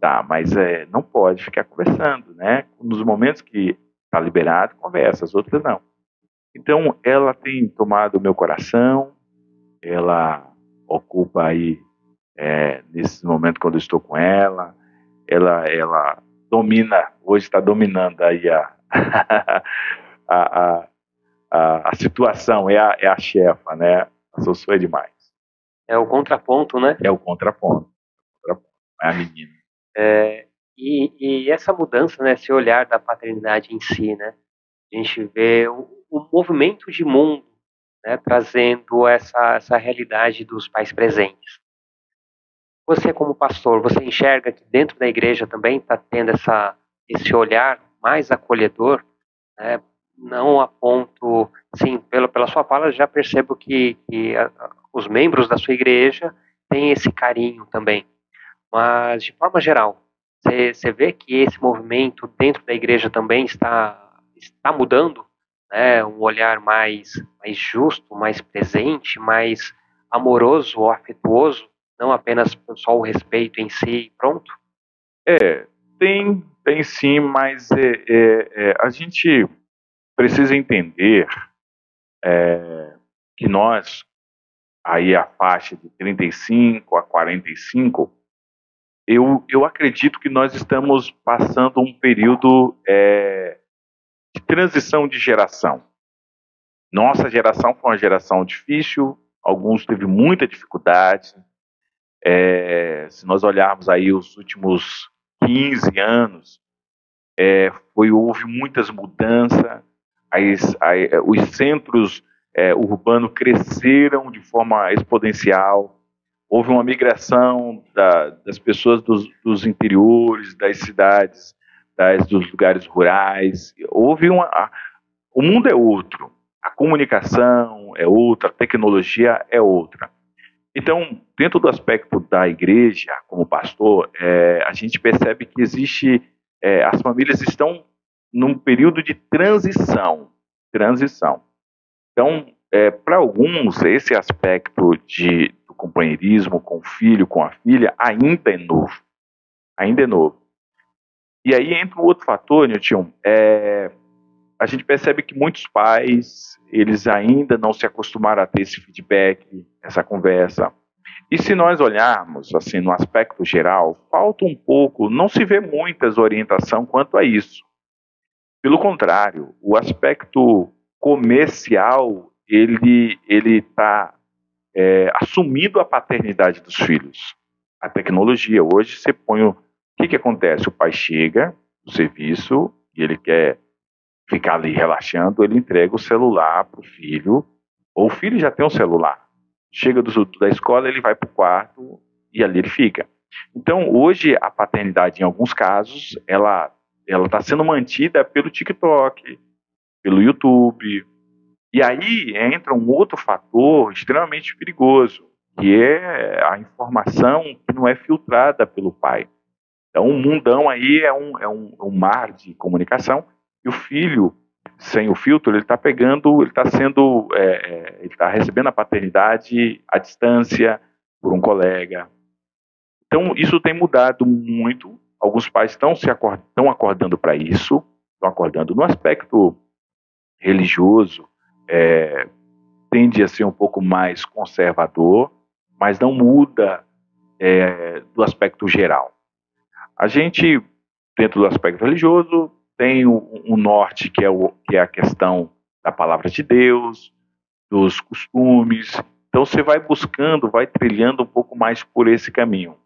Tá, mas é, não pode ficar conversando, né? Nos momentos que está liberado, conversa, as outras não. Então, ela tem tomado o meu coração, ela ocupa aí, é, nesse momento quando eu estou com ela, ela, ela domina, hoje está dominando aí *laughs* a, a, a, a, situação, é a, é a chefa, né? A Sossô é demais. É o contraponto, né? É o contraponto. É a menina. É, e, e, essa mudança, né, esse olhar da paternidade em si, né? A gente vê o, o movimento de mundo, né, trazendo essa, essa realidade dos pais presentes. Você, como pastor, você enxerga que dentro da igreja também está tendo essa, esse olhar mais acolhedor, né? Não a ponto, sim, pela, pela sua fala, já percebo que, que a, os membros da sua igreja têm esse carinho também. Mas, de forma geral, você vê que esse movimento dentro da igreja também está, está mudando, né? um olhar mais, mais justo, mais presente, mais amoroso afetuoso não apenas só o respeito em si pronto? É, tem, tem sim, mas é, é, é, a gente precisa entender é, que nós, aí a faixa de 35 a 45, eu, eu acredito que nós estamos passando um período é, de transição de geração. Nossa geração foi uma geração difícil, alguns teve muita dificuldade, é, se nós olharmos aí os últimos 15 anos, é, foi, houve muitas mudanças, as, as, os centros é, urbanos cresceram de forma exponencial, houve uma migração da, das pessoas dos, dos, interiores, das cidades, das, dos lugares rurais, houve uma... O mundo é outro, a comunicação é outra, a tecnologia é outra. Então, dentro do aspecto da igreja, como pastor, é, a gente percebe que existe, é, as famílias estão num período de transição, transição. Então, é, para alguns, esse aspecto de, do companheirismo com o filho, com a filha, ainda é novo, ainda é novo. E aí entra um outro fator, Nilton, é, a gente percebe que muitos pais, eles ainda não se acostumaram a ter esse feedback, essa conversa. E se nós olharmos, assim, no aspecto geral, falta um pouco, não se vê muitas orientação quanto a isso. Pelo contrário, o aspecto comercial, ele ele está é, assumindo a paternidade dos filhos. A tecnologia, hoje você põe o... O que, que acontece? O pai chega no serviço e ele quer ficar ali relaxando, ele entrega o celular para o filho, ou o filho já tem um celular. Chega do, da escola, ele vai para o quarto e ali ele fica. Então, hoje, a paternidade, em alguns casos, ela ela está sendo mantida pelo TikTok, pelo YouTube. E aí entra um outro fator extremamente perigoso, que é a informação que não é filtrada pelo pai. Então, o mundão aí é um, é um, um mar de comunicação e o filho, sem o filtro, ele está pegando, ele está sendo, é, é, ele está recebendo a paternidade à distância por um colega. Então, isso tem mudado muito. Alguns pais estão se acordando, estão acordando para isso, estão acordando no aspecto religioso, é, tende a ser um pouco mais conservador, mas não muda é, do aspecto geral. A gente, dentro do aspecto religioso, tem o, o norte, que é, o, que é a questão da palavra de Deus, dos costumes. Então você vai buscando, vai trilhando um pouco mais por esse caminho,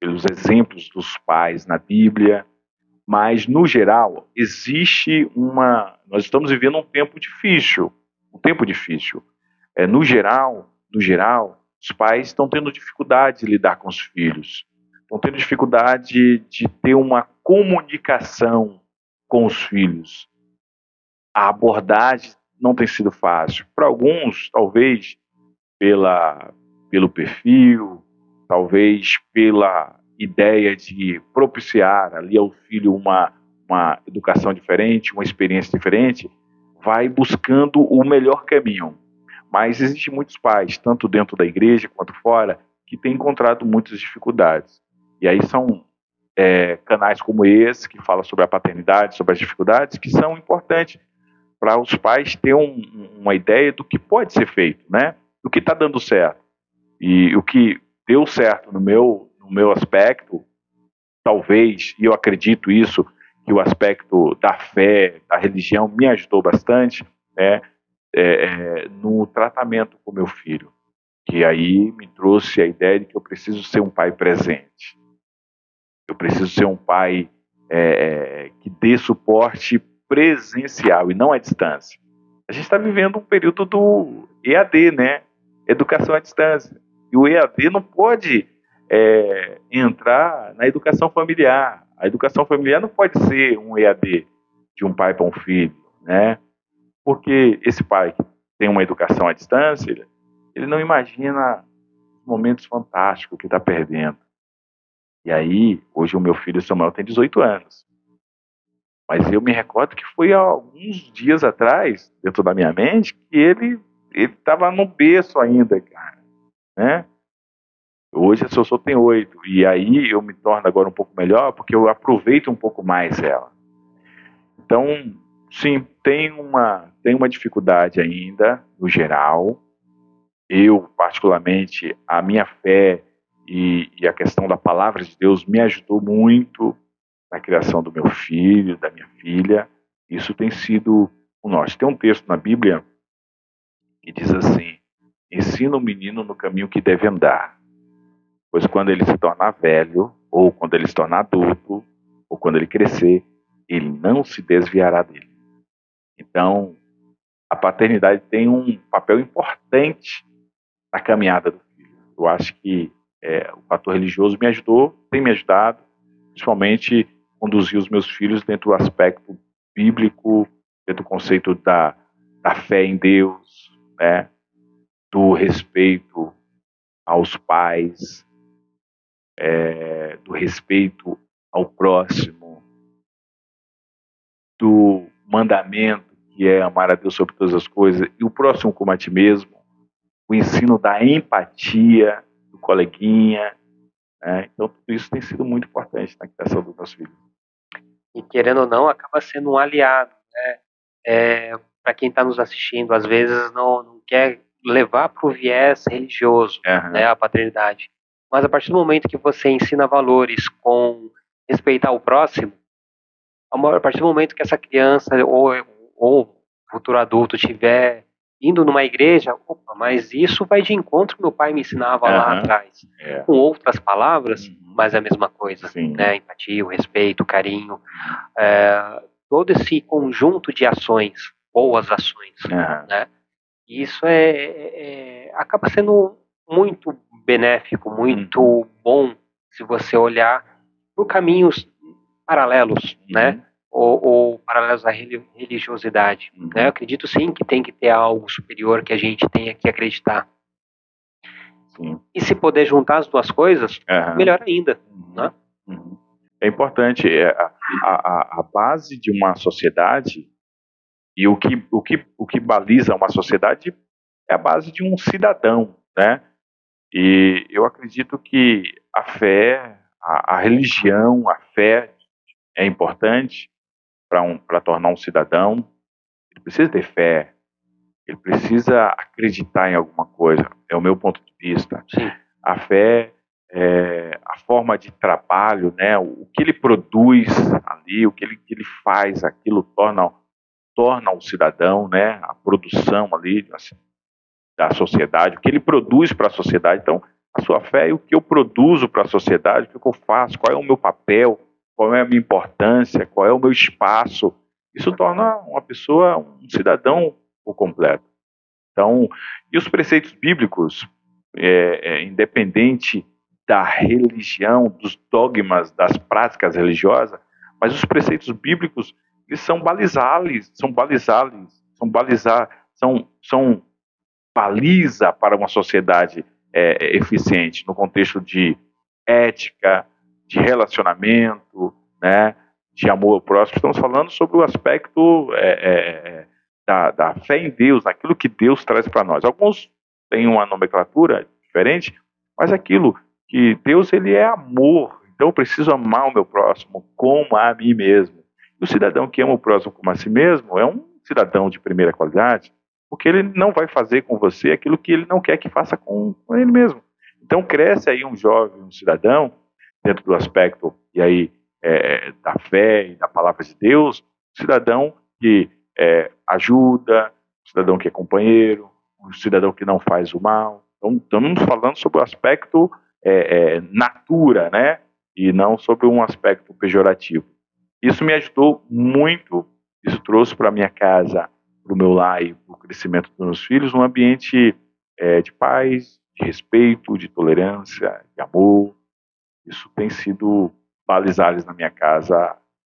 pelos exemplos dos pais na Bíblia, mas no geral existe uma. Nós estamos vivendo um tempo difícil, um tempo difícil. É, no geral, no geral, os pais estão tendo dificuldade de lidar com os filhos, estão tendo dificuldade de ter uma comunicação com os filhos. A abordagem não tem sido fácil. Para alguns, talvez pela, pelo perfil, talvez pela ideia de propiciar ali ao filho uma, uma educação diferente, uma experiência diferente, vai buscando o melhor caminho. Mas existem muitos pais, tanto dentro da igreja quanto fora, que têm encontrado muitas dificuldades. E aí são é, canais como esse, que fala sobre a paternidade, sobre as dificuldades, que são importantes para os pais terem um, uma ideia do que pode ser feito, né? Do que está dando certo. E o que deu certo no meu, no meu aspecto, talvez, e eu acredito isso, que o aspecto da fé, da religião me ajudou bastante, né? é, é, no tratamento com meu filho, que aí me trouxe a ideia de que eu preciso ser um pai presente. Eu preciso ser um pai é, é que dê suporte presencial e não à distância. A gente está vivendo um período do EAD, né? Educação à distância. E o EAD não pode é, entrar na educação familiar. A educação familiar não pode ser um EAD de um pai para um filho, né? Porque esse pai que tem uma educação à distância, ele não imagina os momentos fantásticos que está perdendo. E aí, hoje o meu filho Samuel tem 18 anos. Mas eu me recordo que foi há alguns dias atrás, dentro da minha mente, que ele estava no berço ainda, cara. Né? Hoje a só tem oito. E aí eu me torno agora um pouco melhor porque eu aproveito um pouco mais ela. Então, sim, tem uma, tem uma dificuldade ainda, no geral. Eu, particularmente, a minha fé e, e, a questão da palavra de Deus me ajudou muito na criação do meu filho, da minha filha. Isso tem sido o norte. Tem um texto na Bíblia que diz assim: ensina o menino no caminho que deve andar, pois quando ele se tornar velho, ou quando ele se tornar adulto, ou quando ele crescer, ele não se desviará dele. Então, a paternidade tem um papel importante na caminhada do filho. Eu acho que é, o fator religioso me ajudou, tem me ajudado, principalmente conduzir os meus filhos dentro do aspecto bíblico, dentro do conceito da, da fé em Deus, né, do respeito aos pais, é, do respeito ao próximo, do mandamento, que é amar a Deus sobre todas as coisas, e o próximo como a ti mesmo, o ensino da empatia do coleguinha. Né? Então, tudo isso tem sido muito importante na criação dos meus filhos. E querendo ou não, acaba sendo um aliado. Né? É, para quem está nos assistindo, às vezes não, não quer levar para o viés religioso uhum. né, a paternidade. Mas a partir do momento que você ensina valores com respeitar o próximo, a partir do momento que essa criança ou, ou futuro adulto tiver indo numa igreja, opa, mas isso vai de encontro que meu pai me ensinava uhum. lá atrás. É. Com outras palavras, uhum. mas é a mesma coisa. Né? Empatia, o respeito, o carinho. É, todo esse conjunto de ações, boas ações. Uhum. Né? Isso é, é, acaba sendo muito benéfico, muito uhum. bom se você olhar por caminhos paralelos, né? Uhum. Ou, ou, paralelos à religiosidade. Uhum. Né? Eu acredito sim que tem que ter algo superior que a gente tenha que acreditar. Sim. E se puder juntar as duas coisas, melhor ainda. Né? É importante. É, a, a, a base de uma sociedade e o que, o, que, o que baliza uma sociedade é a base de um cidadão, né? E eu acredito que a fé, a, a religião, a fé é importante para um, tornar um cidadão. Ele precisa ter fé, ele precisa acreditar em alguma coisa. É o meu ponto de vista. Sim. A fé é, a forma de trabalho, né, o que ele produz ali, o que ele, que ele faz, aquilo torna, torna o cidadão, né, a produção ali assim, da sociedade, o que ele produz para a sociedade. Então, a sua fé é o que eu produzo para a sociedade, o que eu faço, qual é o meu papel, qual é a minha importância, qual é o meu espaço. Isso torna uma pessoa um cidadão por completo. Então, e os preceitos bíblicos, é, é, independente da religião, dos dogmas, das práticas religiosas, mas os preceitos bíblicos eles são balizales, são balizales, são balizar, são, são baliza para uma sociedade é, é, eficiente no contexto de ética, de relacionamento, né, de amor ao próximo. Estamos falando sobre o aspecto é, é, da, da fé em Deus, naquilo que Deus traz para nós. Alguns têm uma nomenclatura diferente, mas aquilo que Deus ele é amor, então eu preciso amar o meu próximo como a mim mesmo. O cidadão que ama o próximo como a si mesmo é um cidadão de primeira qualidade, porque ele não vai fazer com você aquilo que ele não quer que faça com, com ele mesmo. Então cresce aí um jovem, um cidadão, dentro do aspecto e aí é, da fé e da palavra de Deus, um cidadão que é, ajuda, um cidadão que é companheiro, um cidadão que não faz o mal. Então estamos falando sobre o aspecto é, é, natura, né? E não sobre um aspecto pejorativo. Isso me ajudou muito, isso trouxe para minha casa, para o meu lar e para o crescimento dos meus filhos um ambiente é, de paz, de respeito, de tolerância, de amor. Isso tem sido balizares na minha casa,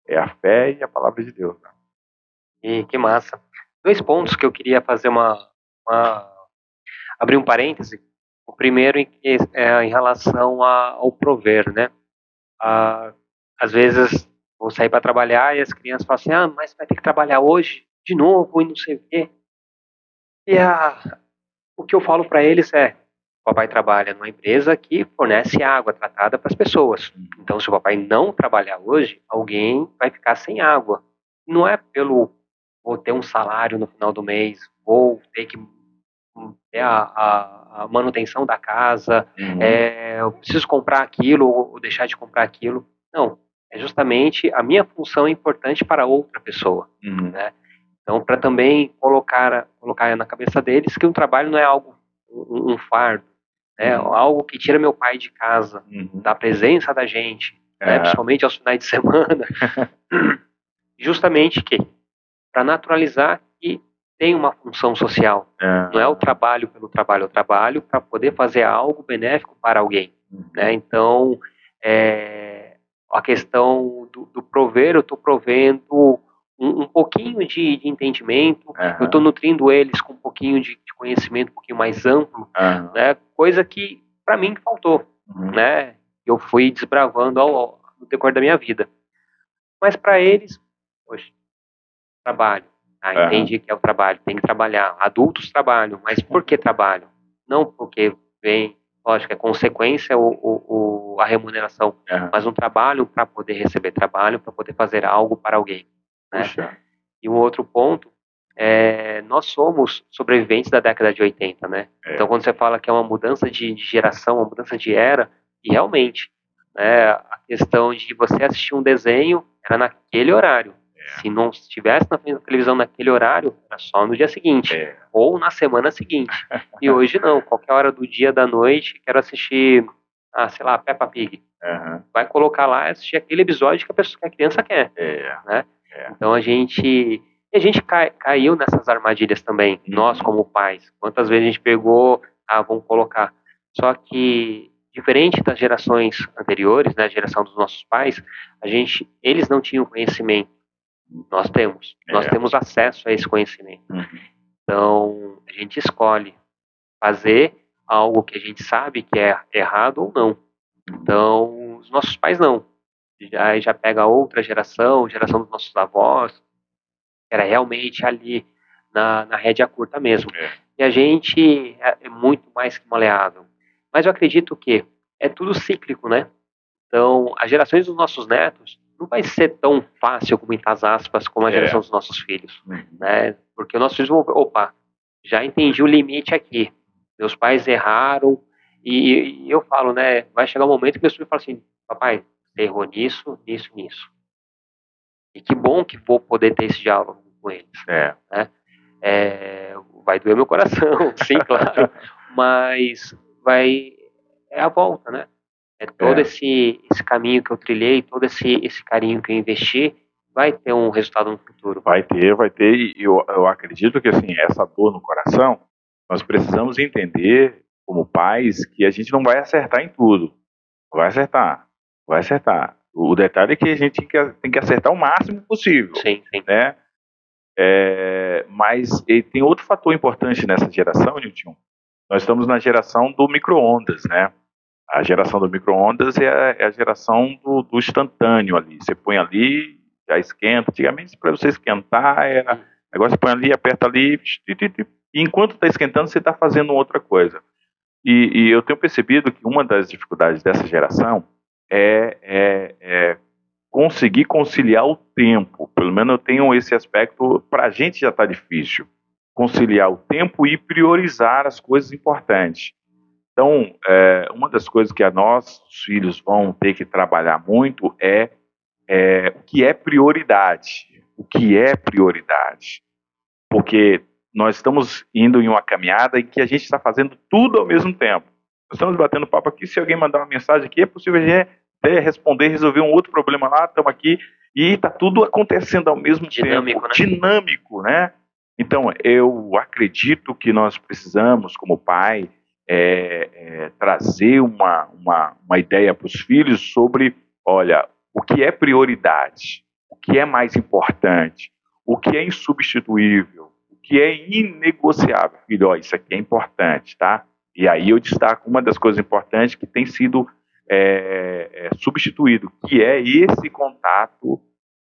é a fé e a palavra de Deus. Né? E que massa. Dois pontos que eu queria fazer uma, uma abrir um parêntese o primeiro é em relação ao prover, né? Ah, às vezes vou sair para trabalhar e as crianças falam assim, ah, mas vai ter que trabalhar hoje de novo e não sei o quê. E a, o que eu falo para eles é, o papai trabalha numa empresa que fornece água tratada para as pessoas. Então, se o papai não trabalhar hoje, alguém vai ficar sem água. Não é pelo vou ter um salário no final do mês, vou ter que é a, a, a, manutenção da casa, uhum. é, eu preciso comprar aquilo ou deixar de comprar aquilo. Não, é justamente a minha função é importante para outra pessoa. Uhum. Né? Então, para também colocar, colocar na cabeça deles que o um trabalho não é algo, um, um fardo, né? Uhum. algo que tira meu pai de casa, uhum. da presença da gente, né? principalmente aos finais de *laughs* semana. justamente que para naturalizar que tem uma função social. É. Não é o trabalho pelo trabalho, é o trabalho para poder fazer algo benéfico para alguém. Uhum. Né? Então, é, a questão do, do prover, eu estou provendo um, um, pouquinho de, de entendimento, uhum. eu estou nutrindo eles com um pouquinho de, de, conhecimento um pouquinho mais amplo, uhum. né? coisa que para mim faltou. Uhum. Né? Eu fui desbravando ao, ao, no decorrer da minha vida. Mas para eles, poxa, trabalho ah. Entende que é o trabalho, tem que trabalhar. Adultos trabalham, mas por que trabalham? Não porque vem, lógico, é consequência o, o, o a remuneração, uhum. mas um trabalho para poder receber trabalho, para poder fazer algo para alguém. Né? E um outro ponto é, nós somos sobreviventes da década de 80, né? É. Então, quando você fala que é uma mudança de, de, geração, uma mudança de era, e realmente, né, a questão de você assistir um desenho era naquele horário. Se não estivesse na frente da televisão naquele horário, era só no dia seguinte. É. Ou na semana seguinte. e hoje não. Qualquer hora do dia, da noite, quero assistir, ah, sei lá, Peppa Pig. Uhum. Vai colocar lá e assistir aquele episódio que a, pessoa, que a criança quer. É. Né? É. Então a gente. E a gente cai, caiu nessas armadilhas também, uhum. nós como pais. Quantas vezes a gente pegou, ah, vamos colocar. Só que diferente das gerações anteriores, né, a geração dos nossos pais, a gente, eles não tinham conhecimento nós temos. É. Nós temos acesso a esse conhecimento. Uhum. Então, a gente escolhe fazer algo que a gente sabe que é errado ou não. Então, os nossos pais não. já, já pega outra geração, geração dos nossos avós, era realmente ali na, na rédea curta mesmo. É. E a gente é, é muito mais que maleável. Mas eu acredito que é tudo cíclico, né? Então, as gerações dos nossos netos não vai ser tão fácil, com muitas aspas, como a é. geração é. dos nossos filhos, uhum. né? Porque os nossos filhos vão, opa, já entendi o limite aqui. Meus pais erraram e, e eu falo, né? Vai chegar um momento que meus filhos falam assim, papai, você errou nisso, nisso, nisso. E que bom que vou poder ter esse diálogo com eles. É. Né? É, vai doer meu coração, *laughs* sim, claro. *laughs* mas vai. É a volta, né? É todo é. Esse, esse caminho que eu trilhei, todo esse, esse carinho que eu investi, vai ter um resultado no futuro. Vai ter, vai ter. E eu, eu acredito que, assim, essa dor no coração, nós precisamos entender, como pais, que a gente não vai acertar em tudo. Vai acertar, vai acertar. O detalhe é que a gente tem que, acertar o máximo possível. Sim, sim. Né? É, mas tem outro fator importante nessa geração, Nilton. Nós estamos na geração do micro-ondas, né? A geração do micro-ondas é, a, é a geração do, do, instantâneo ali. Você põe ali, já esquenta. Antigamente, para você esquentar, era. Agora você põe ali, aperta ali, e enquanto está esquentando, você está fazendo outra coisa. E, e, eu tenho percebido que uma das dificuldades dessa geração é, é, é conseguir conciliar o tempo. Pelo menos eu tenho esse aspecto, para a gente já está difícil. Conciliar o tempo e priorizar as coisas importantes. Então, é, uma das coisas que a nós, os filhos, vão ter que trabalhar muito é, é o que é prioridade. O que é prioridade. Porque nós estamos indo em uma caminhada em que a gente está fazendo tudo ao mesmo tempo. Nós estamos batendo papo aqui, se alguém mandar uma mensagem aqui, é possível a gente até responder, resolver um outro problema lá, estamos aqui, e está tudo acontecendo ao mesmo dinâmico, tempo. Né? Dinâmico, né? Então, eu acredito que nós precisamos, como pai, é, é, trazer uma, uma, uma ideia para os filhos sobre, olha, o que é prioridade, o que é mais importante, o que é insubstituível, o que é inegociável. Filho, ó, isso aqui é importante, tá? E aí eu destaco uma das coisas importantes que tem sido é, é, substituído, que é esse contato,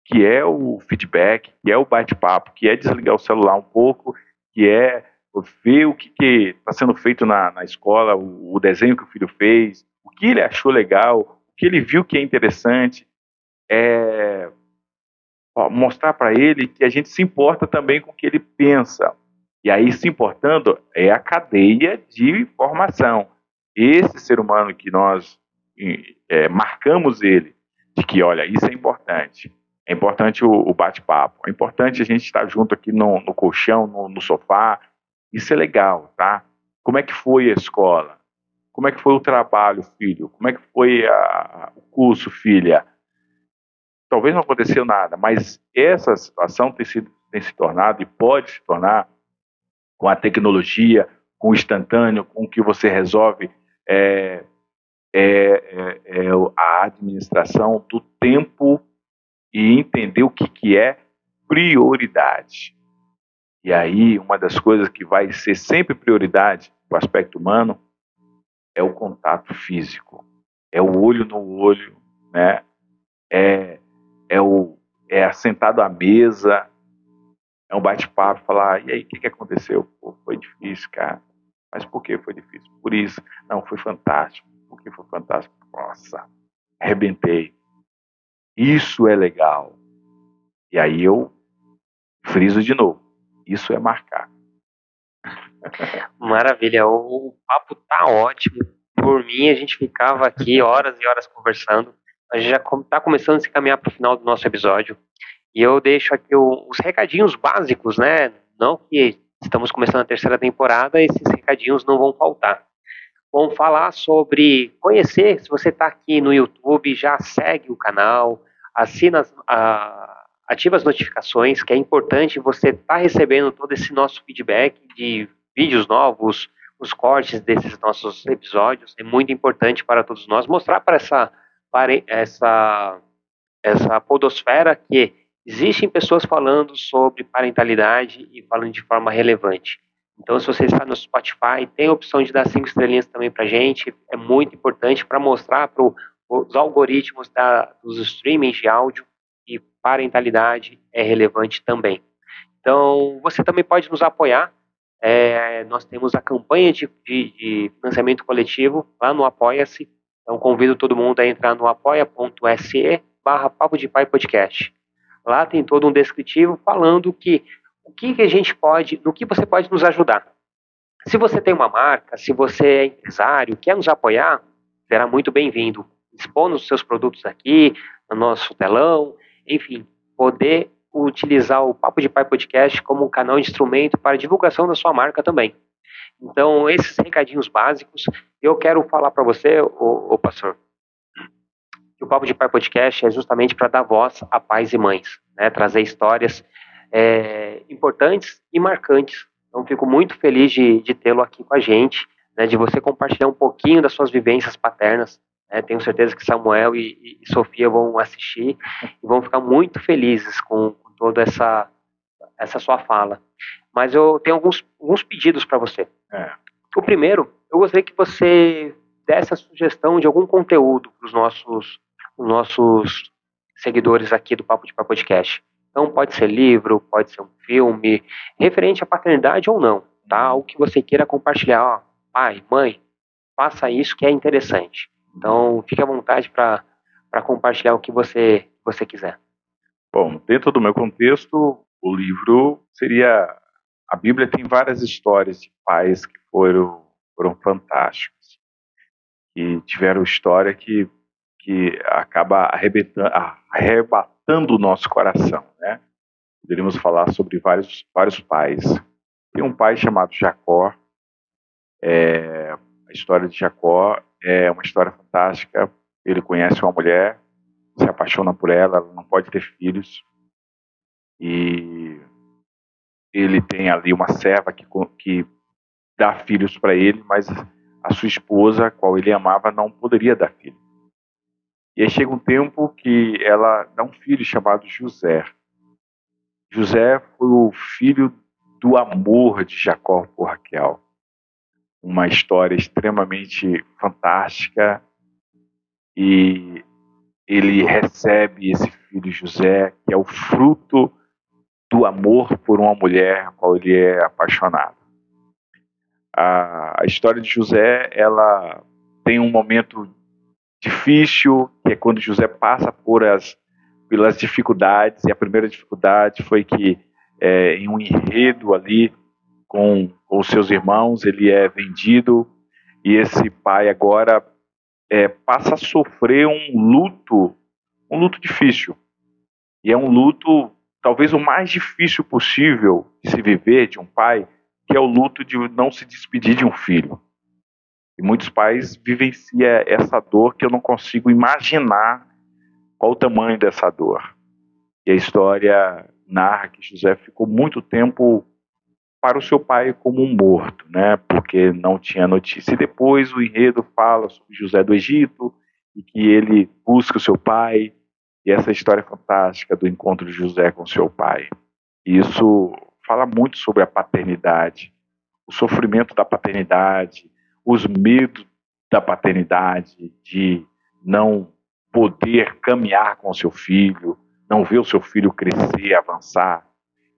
que é o feedback, que é o bate-papo, que é desligar o celular um pouco, que é ver o que está sendo feito na, na escola, o, o, desenho que o filho fez, o que ele achou legal, o que ele viu que é interessante, é, ó, mostrar para ele que a gente se importa também com o que ele pensa. E aí, se importando, é a cadeia de formação. Esse ser humano que nós é, marcamos ele, de que, olha, isso é importante. É importante o, o bate-papo. É importante a gente estar junto aqui no, no colchão, no, no sofá, isso é legal, tá? Como é que foi a escola? Como é que foi o trabalho, filho? Como é que foi a, o curso, filha? Talvez não aconteceu nada, mas essa situação tem, sido, tem se tornado e pode se tornar com a tecnologia, com o instantâneo, com o que você resolve, é, é, é, é a administração do tempo e entender o que, que é prioridade. E aí, uma das coisas que vai ser sempre prioridade para o aspecto humano é o contato físico, é o olho no olho, né? É, é o é sentado à mesa, é um bate-papo, falar, e aí, o que, que aconteceu? Pô, foi difícil, cara. Mas por que foi difícil? Por isso. Não, foi fantástico. Por que foi fantástico? Nossa, arrebentei. Isso é legal. E aí eu friso de novo. Isso é marcar. Maravilha, o, o papo tá ótimo. Por mim, a gente ficava aqui horas e horas conversando. A gente já está começando a se caminhar para o final do nosso episódio. E eu deixo aqui o, os recadinhos básicos, né? Não que estamos começando a terceira temporada, esses recadinhos não vão faltar. Vamos falar sobre conhecer. Se você está aqui no YouTube, já segue o canal, assina a, ativa as notificações, que é importante você estar tá recebendo todo esse nosso feedback de vídeos novos, os cortes desses nossos episódios. É muito importante para todos nós mostrar para essa, para essa, essa podosfera que existem pessoas falando sobre parentalidade e falando de forma relevante. Então, se você está no Spotify, tem a opção de dar cinco estrelinhas também para gente. É muito importante para mostrar para os algoritmos da, dos streamings de áudio parentalidade é relevante também. Então, você também pode nos apoiar. É, nós temos a campanha de, de, de financiamento coletivo lá no Apoia-se. Então, convido todo mundo a entrar no apoia.se barra Papo de Pai Podcast. Lá tem todo um descritivo falando que o que, que a gente pode, no que você pode nos ajudar. Se você tem uma marca, se você é empresário, quer nos apoiar, será muito bem-vindo. Expondo os seus produtos aqui, no nosso telão, enfim, poder utilizar o Papo de Pai Podcast como um canal de instrumento para divulgação da sua marca também. Então, esses recadinhos básicos, eu quero falar para você, ô, pastor, que o Papo de Pai Podcast é justamente para dar voz a pais e mães, né? trazer histórias é, importantes e marcantes. Então, fico muito feliz de, de tê-lo aqui com a gente, né? de você compartilhar um pouquinho das suas vivências paternas, é, tenho certeza que Samuel e, e, Sofia vão assistir e vão ficar muito felizes com, com toda essa, essa sua fala. Mas eu tenho alguns, alguns pedidos para você. É. O primeiro, eu gostaria que você desse a sugestão de algum conteúdo para os nossos, os nossos seguidores aqui do Papo de Papo Podcast. Então, pode ser livro, pode ser um filme, referente à paternidade ou não, tá? O que você queira compartilhar. Ó, pai, mãe, faça isso que é interessante. Então, fique à vontade para compartilhar o que você, você quiser. Bom, dentro do meu contexto, o livro seria. A Bíblia tem várias histórias de pais que foram, foram fantásticos, que tiveram história que, que acaba arrebatando o nosso coração. Né? Poderíamos falar sobre vários, vários pais. Tem um pai chamado Jacó. É, a história de Jacó é uma história fantástica. Ele conhece uma mulher, se apaixona por ela, ela não pode ter filhos. E ele tem ali uma serva que, que dá filhos para ele, mas a sua esposa, qual ele amava, não poderia dar filho. E aí chega um tempo que ela dá um filho chamado José. José foi o filho do amor de Jacó por Raquel uma história extremamente fantástica e ele recebe esse filho José, que é o fruto do amor por uma mulher a qual ele é apaixonado. A, a história de José, ela tem um momento difícil, que é quando José passa por as, pelas dificuldades, e a primeira dificuldade foi que é, em um enredo ali com, os seus irmãos, ele é vendido e esse pai agora é, passa a sofrer um luto, um luto difícil. E é um luto talvez o mais difícil possível de se viver de um pai, que é o luto de não se despedir de um filho. E muitos pais vivenciam essa dor que eu não consigo imaginar qual o tamanho dessa dor. E a história narra que José ficou muito tempo para o seu pai como um morto, né? Porque não tinha notícia. E depois o enredo fala sobre José do Egito e que ele busca o seu pai e essa história fantástica do encontro de José com seu pai. Isso fala muito sobre a paternidade, o sofrimento da paternidade, os medos da paternidade, de não poder caminhar com o seu filho, não ver o seu filho crescer, avançar.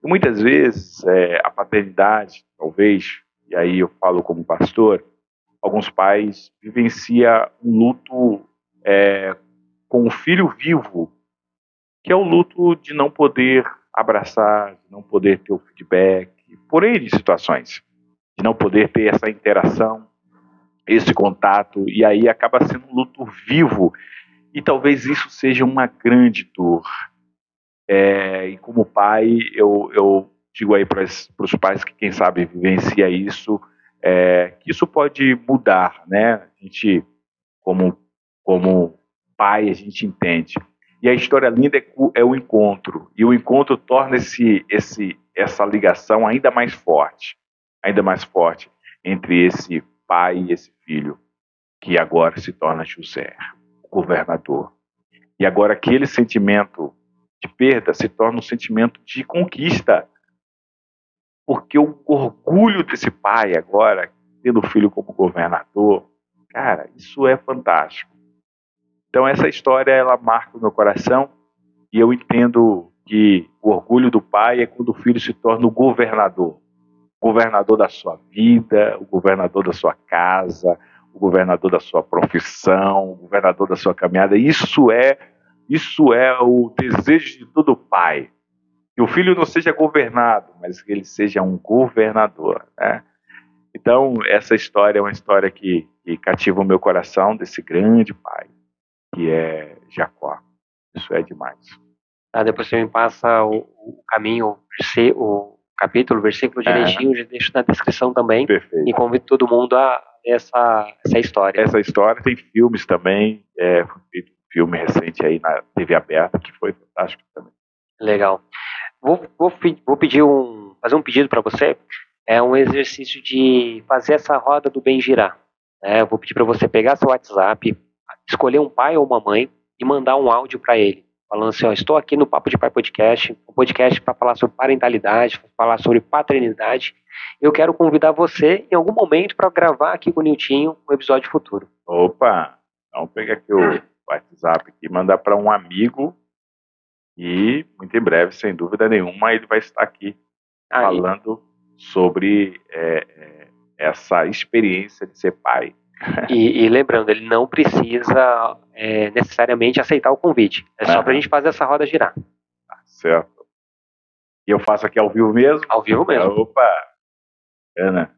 Muitas vezes é, a paternidade, talvez, e aí eu falo como pastor, alguns pais vivenciam um luto é, com o filho vivo, que é o luto de não poder abraçar, de não poder ter o feedback, por de situações, de não poder ter essa interação, esse contato, e aí acaba sendo um luto vivo, e talvez isso seja uma grande dor, é, e como pai, eu, eu digo aí para os pais que, quem sabe, vivencia isso, é, que isso pode mudar, né? A gente, como, como pai, a gente entende. E a história linda é, é o encontro, e o encontro torna esse, esse, essa ligação ainda mais forte, ainda mais forte entre esse pai e esse filho, que agora se torna José, governador. E agora aquele sentimento de perda se torna um sentimento de conquista. Porque o orgulho desse pai agora, tendo o filho como governador, cara, isso é fantástico. Então essa história ela marca o meu coração e eu entendo que o orgulho do pai é quando o filho se torna o governador, o governador da sua vida, o governador da sua casa, o governador da sua profissão, o governador da sua caminhada. Isso é isso é o desejo de todo pai. Que o filho não seja governado, mas que ele seja um governador. Né? Então, essa história é uma história que, que cativa o meu coração desse grande pai, que é Jacó. Isso é demais. Ah, depois você me passa o, o caminho, o capítulo, o versículo direitinho, é. já deixo na descrição também. Perfeito. E convido todo mundo a essa, essa história. Essa história tem filmes também, é, feito filme recente aí na TV aberta que foi fantástico também. Legal. Vou, vou, vou pedir um, fazer um pedido para você. É um exercício de fazer essa roda do bem girar. É, vou pedir para você pegar seu WhatsApp, escolher um pai ou uma mãe e mandar um áudio para ele, falando assim: ó, estou aqui no Papo de Pai Podcast, um podcast para falar sobre parentalidade, falar sobre paternidade. Eu quero convidar você em algum momento para gravar aqui com o Niltinho um episódio futuro. Opa! Então pega aqui o WhatsApp e mandar para um amigo e muito em breve, sem dúvida nenhuma, ele vai estar aqui Aí. falando sobre é, é, essa experiência de ser pai. E, e, lembrando, ele não precisa é, necessariamente aceitar o convite. É só para a gente fazer essa roda girar. Tá certo. E eu faço aqui ao vivo mesmo? Ao vivo mesmo. Opa! Ana.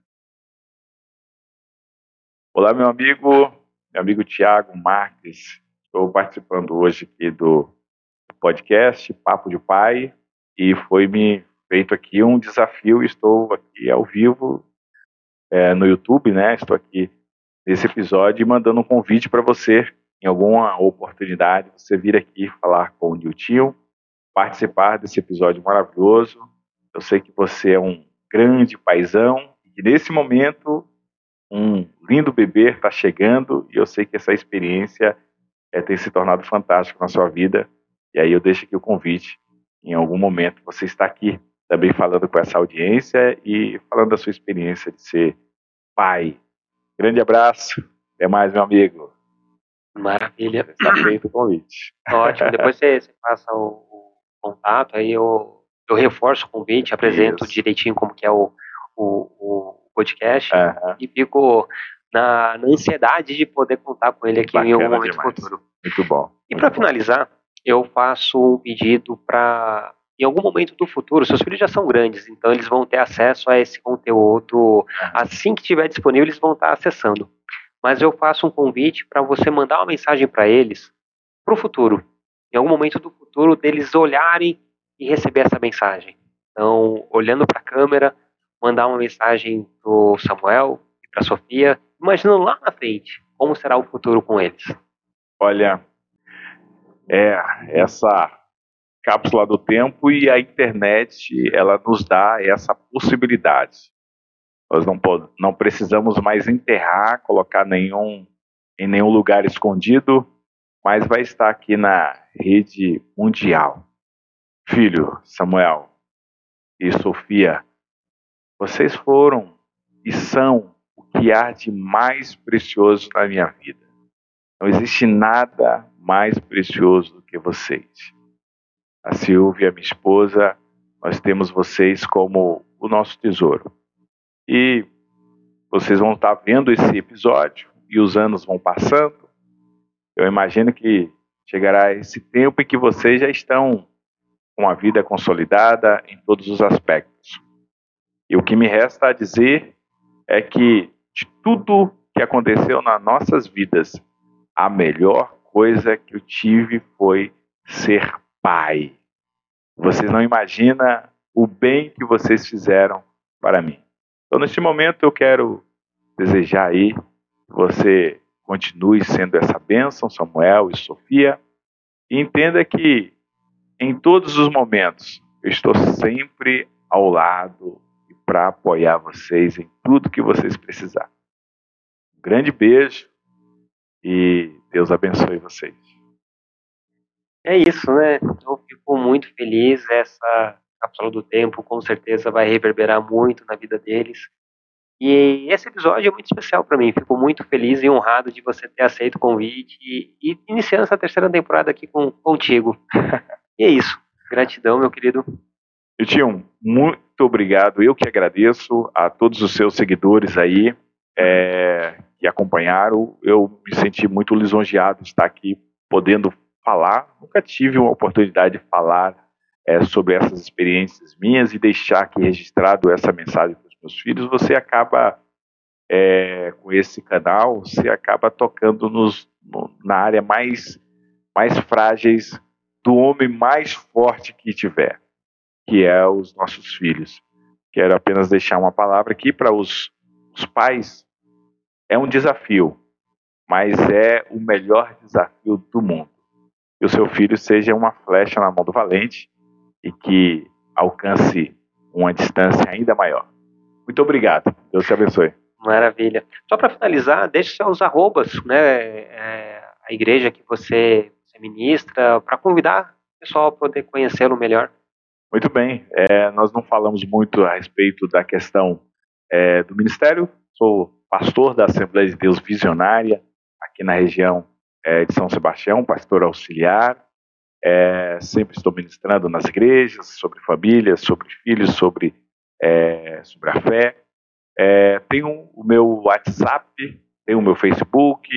Olá, meu amigo, meu amigo Tiago Marques. Estou participando hoje aqui do podcast Papo de Pai e foi me feito aqui um desafio. Estou aqui ao vivo é, no YouTube, né? Estou aqui nesse episódio mandando um convite para você, em alguma oportunidade, você vir aqui falar com o Nilton, participar desse episódio maravilhoso. Eu sei que você é um grande paizão e nesse momento um lindo bebê está chegando e eu sei que essa experiência é, tem se tornado fantástica na sua vida. E aí eu deixo aqui o convite. Em algum momento você está aqui também falando com essa audiência e falando da sua experiência de ser pai. Grande abraço. Até mais, meu amigo. Maravilha. Está feito o convite. Ótimo. Depois você, você passa o, o, contato, aí eu, eu reforço o convite, apresento Isso. direitinho como que é o, o, o podcast uhum. e fico na, na, ansiedade de poder contar com ele aqui Bacana em algum momento demais. futuro. Muito bom. E para finalizar, eu faço um pedido para em algum momento do futuro, seus filhos já são grandes, então eles vão ter acesso a esse conteúdo assim que estiver disponível, eles vão estar acessando. Mas eu faço um convite para você mandar uma mensagem para eles para o futuro. Em algum momento do futuro, deles olharem e receber essa mensagem. Então, olhando para a câmera, mandar uma mensagem para o Samuel e para a Sofia, imaginando lá na frente como será o futuro com eles. Olha, é essa cápsula do tempo e a internet ela nos dá essa possibilidade. Nós não, não precisamos mais enterrar, colocar nenhum, em nenhum lugar escondido, mas vai estar aqui na rede mundial. Filho Samuel e Sofia, vocês foram e são que há de mais precioso na minha vida. Não existe nada mais precioso do que vocês a Silvia, minha esposa, nós temos vocês como o nosso tesouro. E vocês vão estar vendo esse episódio e os anos vão passando. Eu imagino que chegará esse tempo em que vocês já estão com a vida consolidada em todos os aspectos. E o que me resta a dizer é que de tudo que aconteceu nas nossas vidas, a melhor coisa que eu tive foi ser pai. Vocês não imaginam o bem que vocês fizeram para mim. Então, neste momento, eu quero desejar aí que você continue sendo essa bênção, Samuel e Sofia, e entenda que em todos os momentos eu estou sempre ao lado para apoiar vocês em tudo que vocês precisarem. Um grande beijo e Deus abençoe vocês. É isso, né? Eu fico muito feliz. Essa cápsula do tempo com certeza vai reverberar muito na vida deles. E esse episódio é muito especial para mim. Fico muito feliz e honrado de você ter aceito o convite e, e iniciando essa terceira temporada aqui com, contigo. *laughs* e é isso. Gratidão, meu querido. Tião, muito obrigado. Eu que agradeço a todos os seus seguidores aí é, que acompanharam. Eu me senti muito lisonjeado de estar aqui podendo falar. Nunca tive uma oportunidade de falar é, sobre essas experiências minhas e deixar aqui registrado essa mensagem para os meus filhos. Você acaba, é, com esse canal, você acaba tocando nos, no, na área mais, mais frágeis do homem mais forte que tiver que é os nossos filhos. Quero apenas deixar uma palavra aqui para os, os pais. É um desafio, mas é o melhor desafio do mundo. Que o seu filho seja uma flecha na mão do valente e que alcance uma distância ainda maior. Muito obrigado. Deus te abençoe. Maravilha. Só para finalizar, deixe seus arrobas, né? É, a igreja que você, você ministra, para convidar o pessoal a poder conhecê-lo melhor. Muito bem, é, nós não falamos muito a respeito da questão é, do ministério. Sou pastor da Assembleia de Deus Visionária, aqui na região é, de São Sebastião, pastor auxiliar. É, sempre estou ministrando nas igrejas sobre famílias, sobre filhos, sobre, é, sobre a fé. É, tenho o meu WhatsApp, tenho o meu Facebook,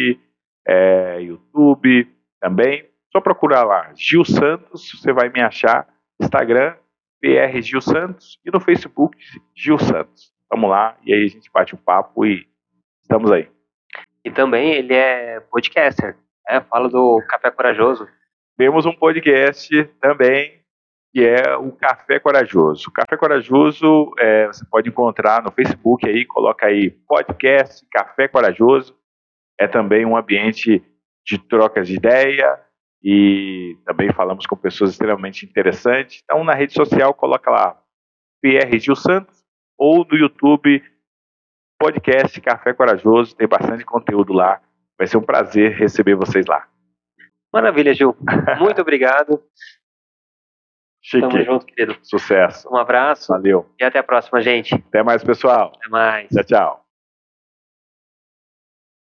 YouTube também. Só procurar lá, Gil Santos, você vai me achar. Instagram, PR Gil Santos, e no Facebook, Gil Santos. Vamos lá, e aí a gente bate um papo e estamos aí. E também ele é podcaster, né? fala do Café Corajoso. Temos um podcast também, que é o Café Corajoso. O Café Corajoso é, você pode encontrar no Facebook aí, coloca aí podcast Café Corajoso. É também um ambiente de trocas de ideia, e também falamos com pessoas extremamente interessantes. Então, na rede social, coloca lá PR Gil Santos ou no YouTube podcast Café Corajoso, tem bastante conteúdo lá. Vai ser um prazer receber vocês lá. Maravilha, Gil. *laughs* Muito obrigado. Chique. Tamo junto, querido. Sucesso. Um abraço. Valeu. E até a próxima, gente. Até mais, pessoal. Até mais. Tchau, tchau.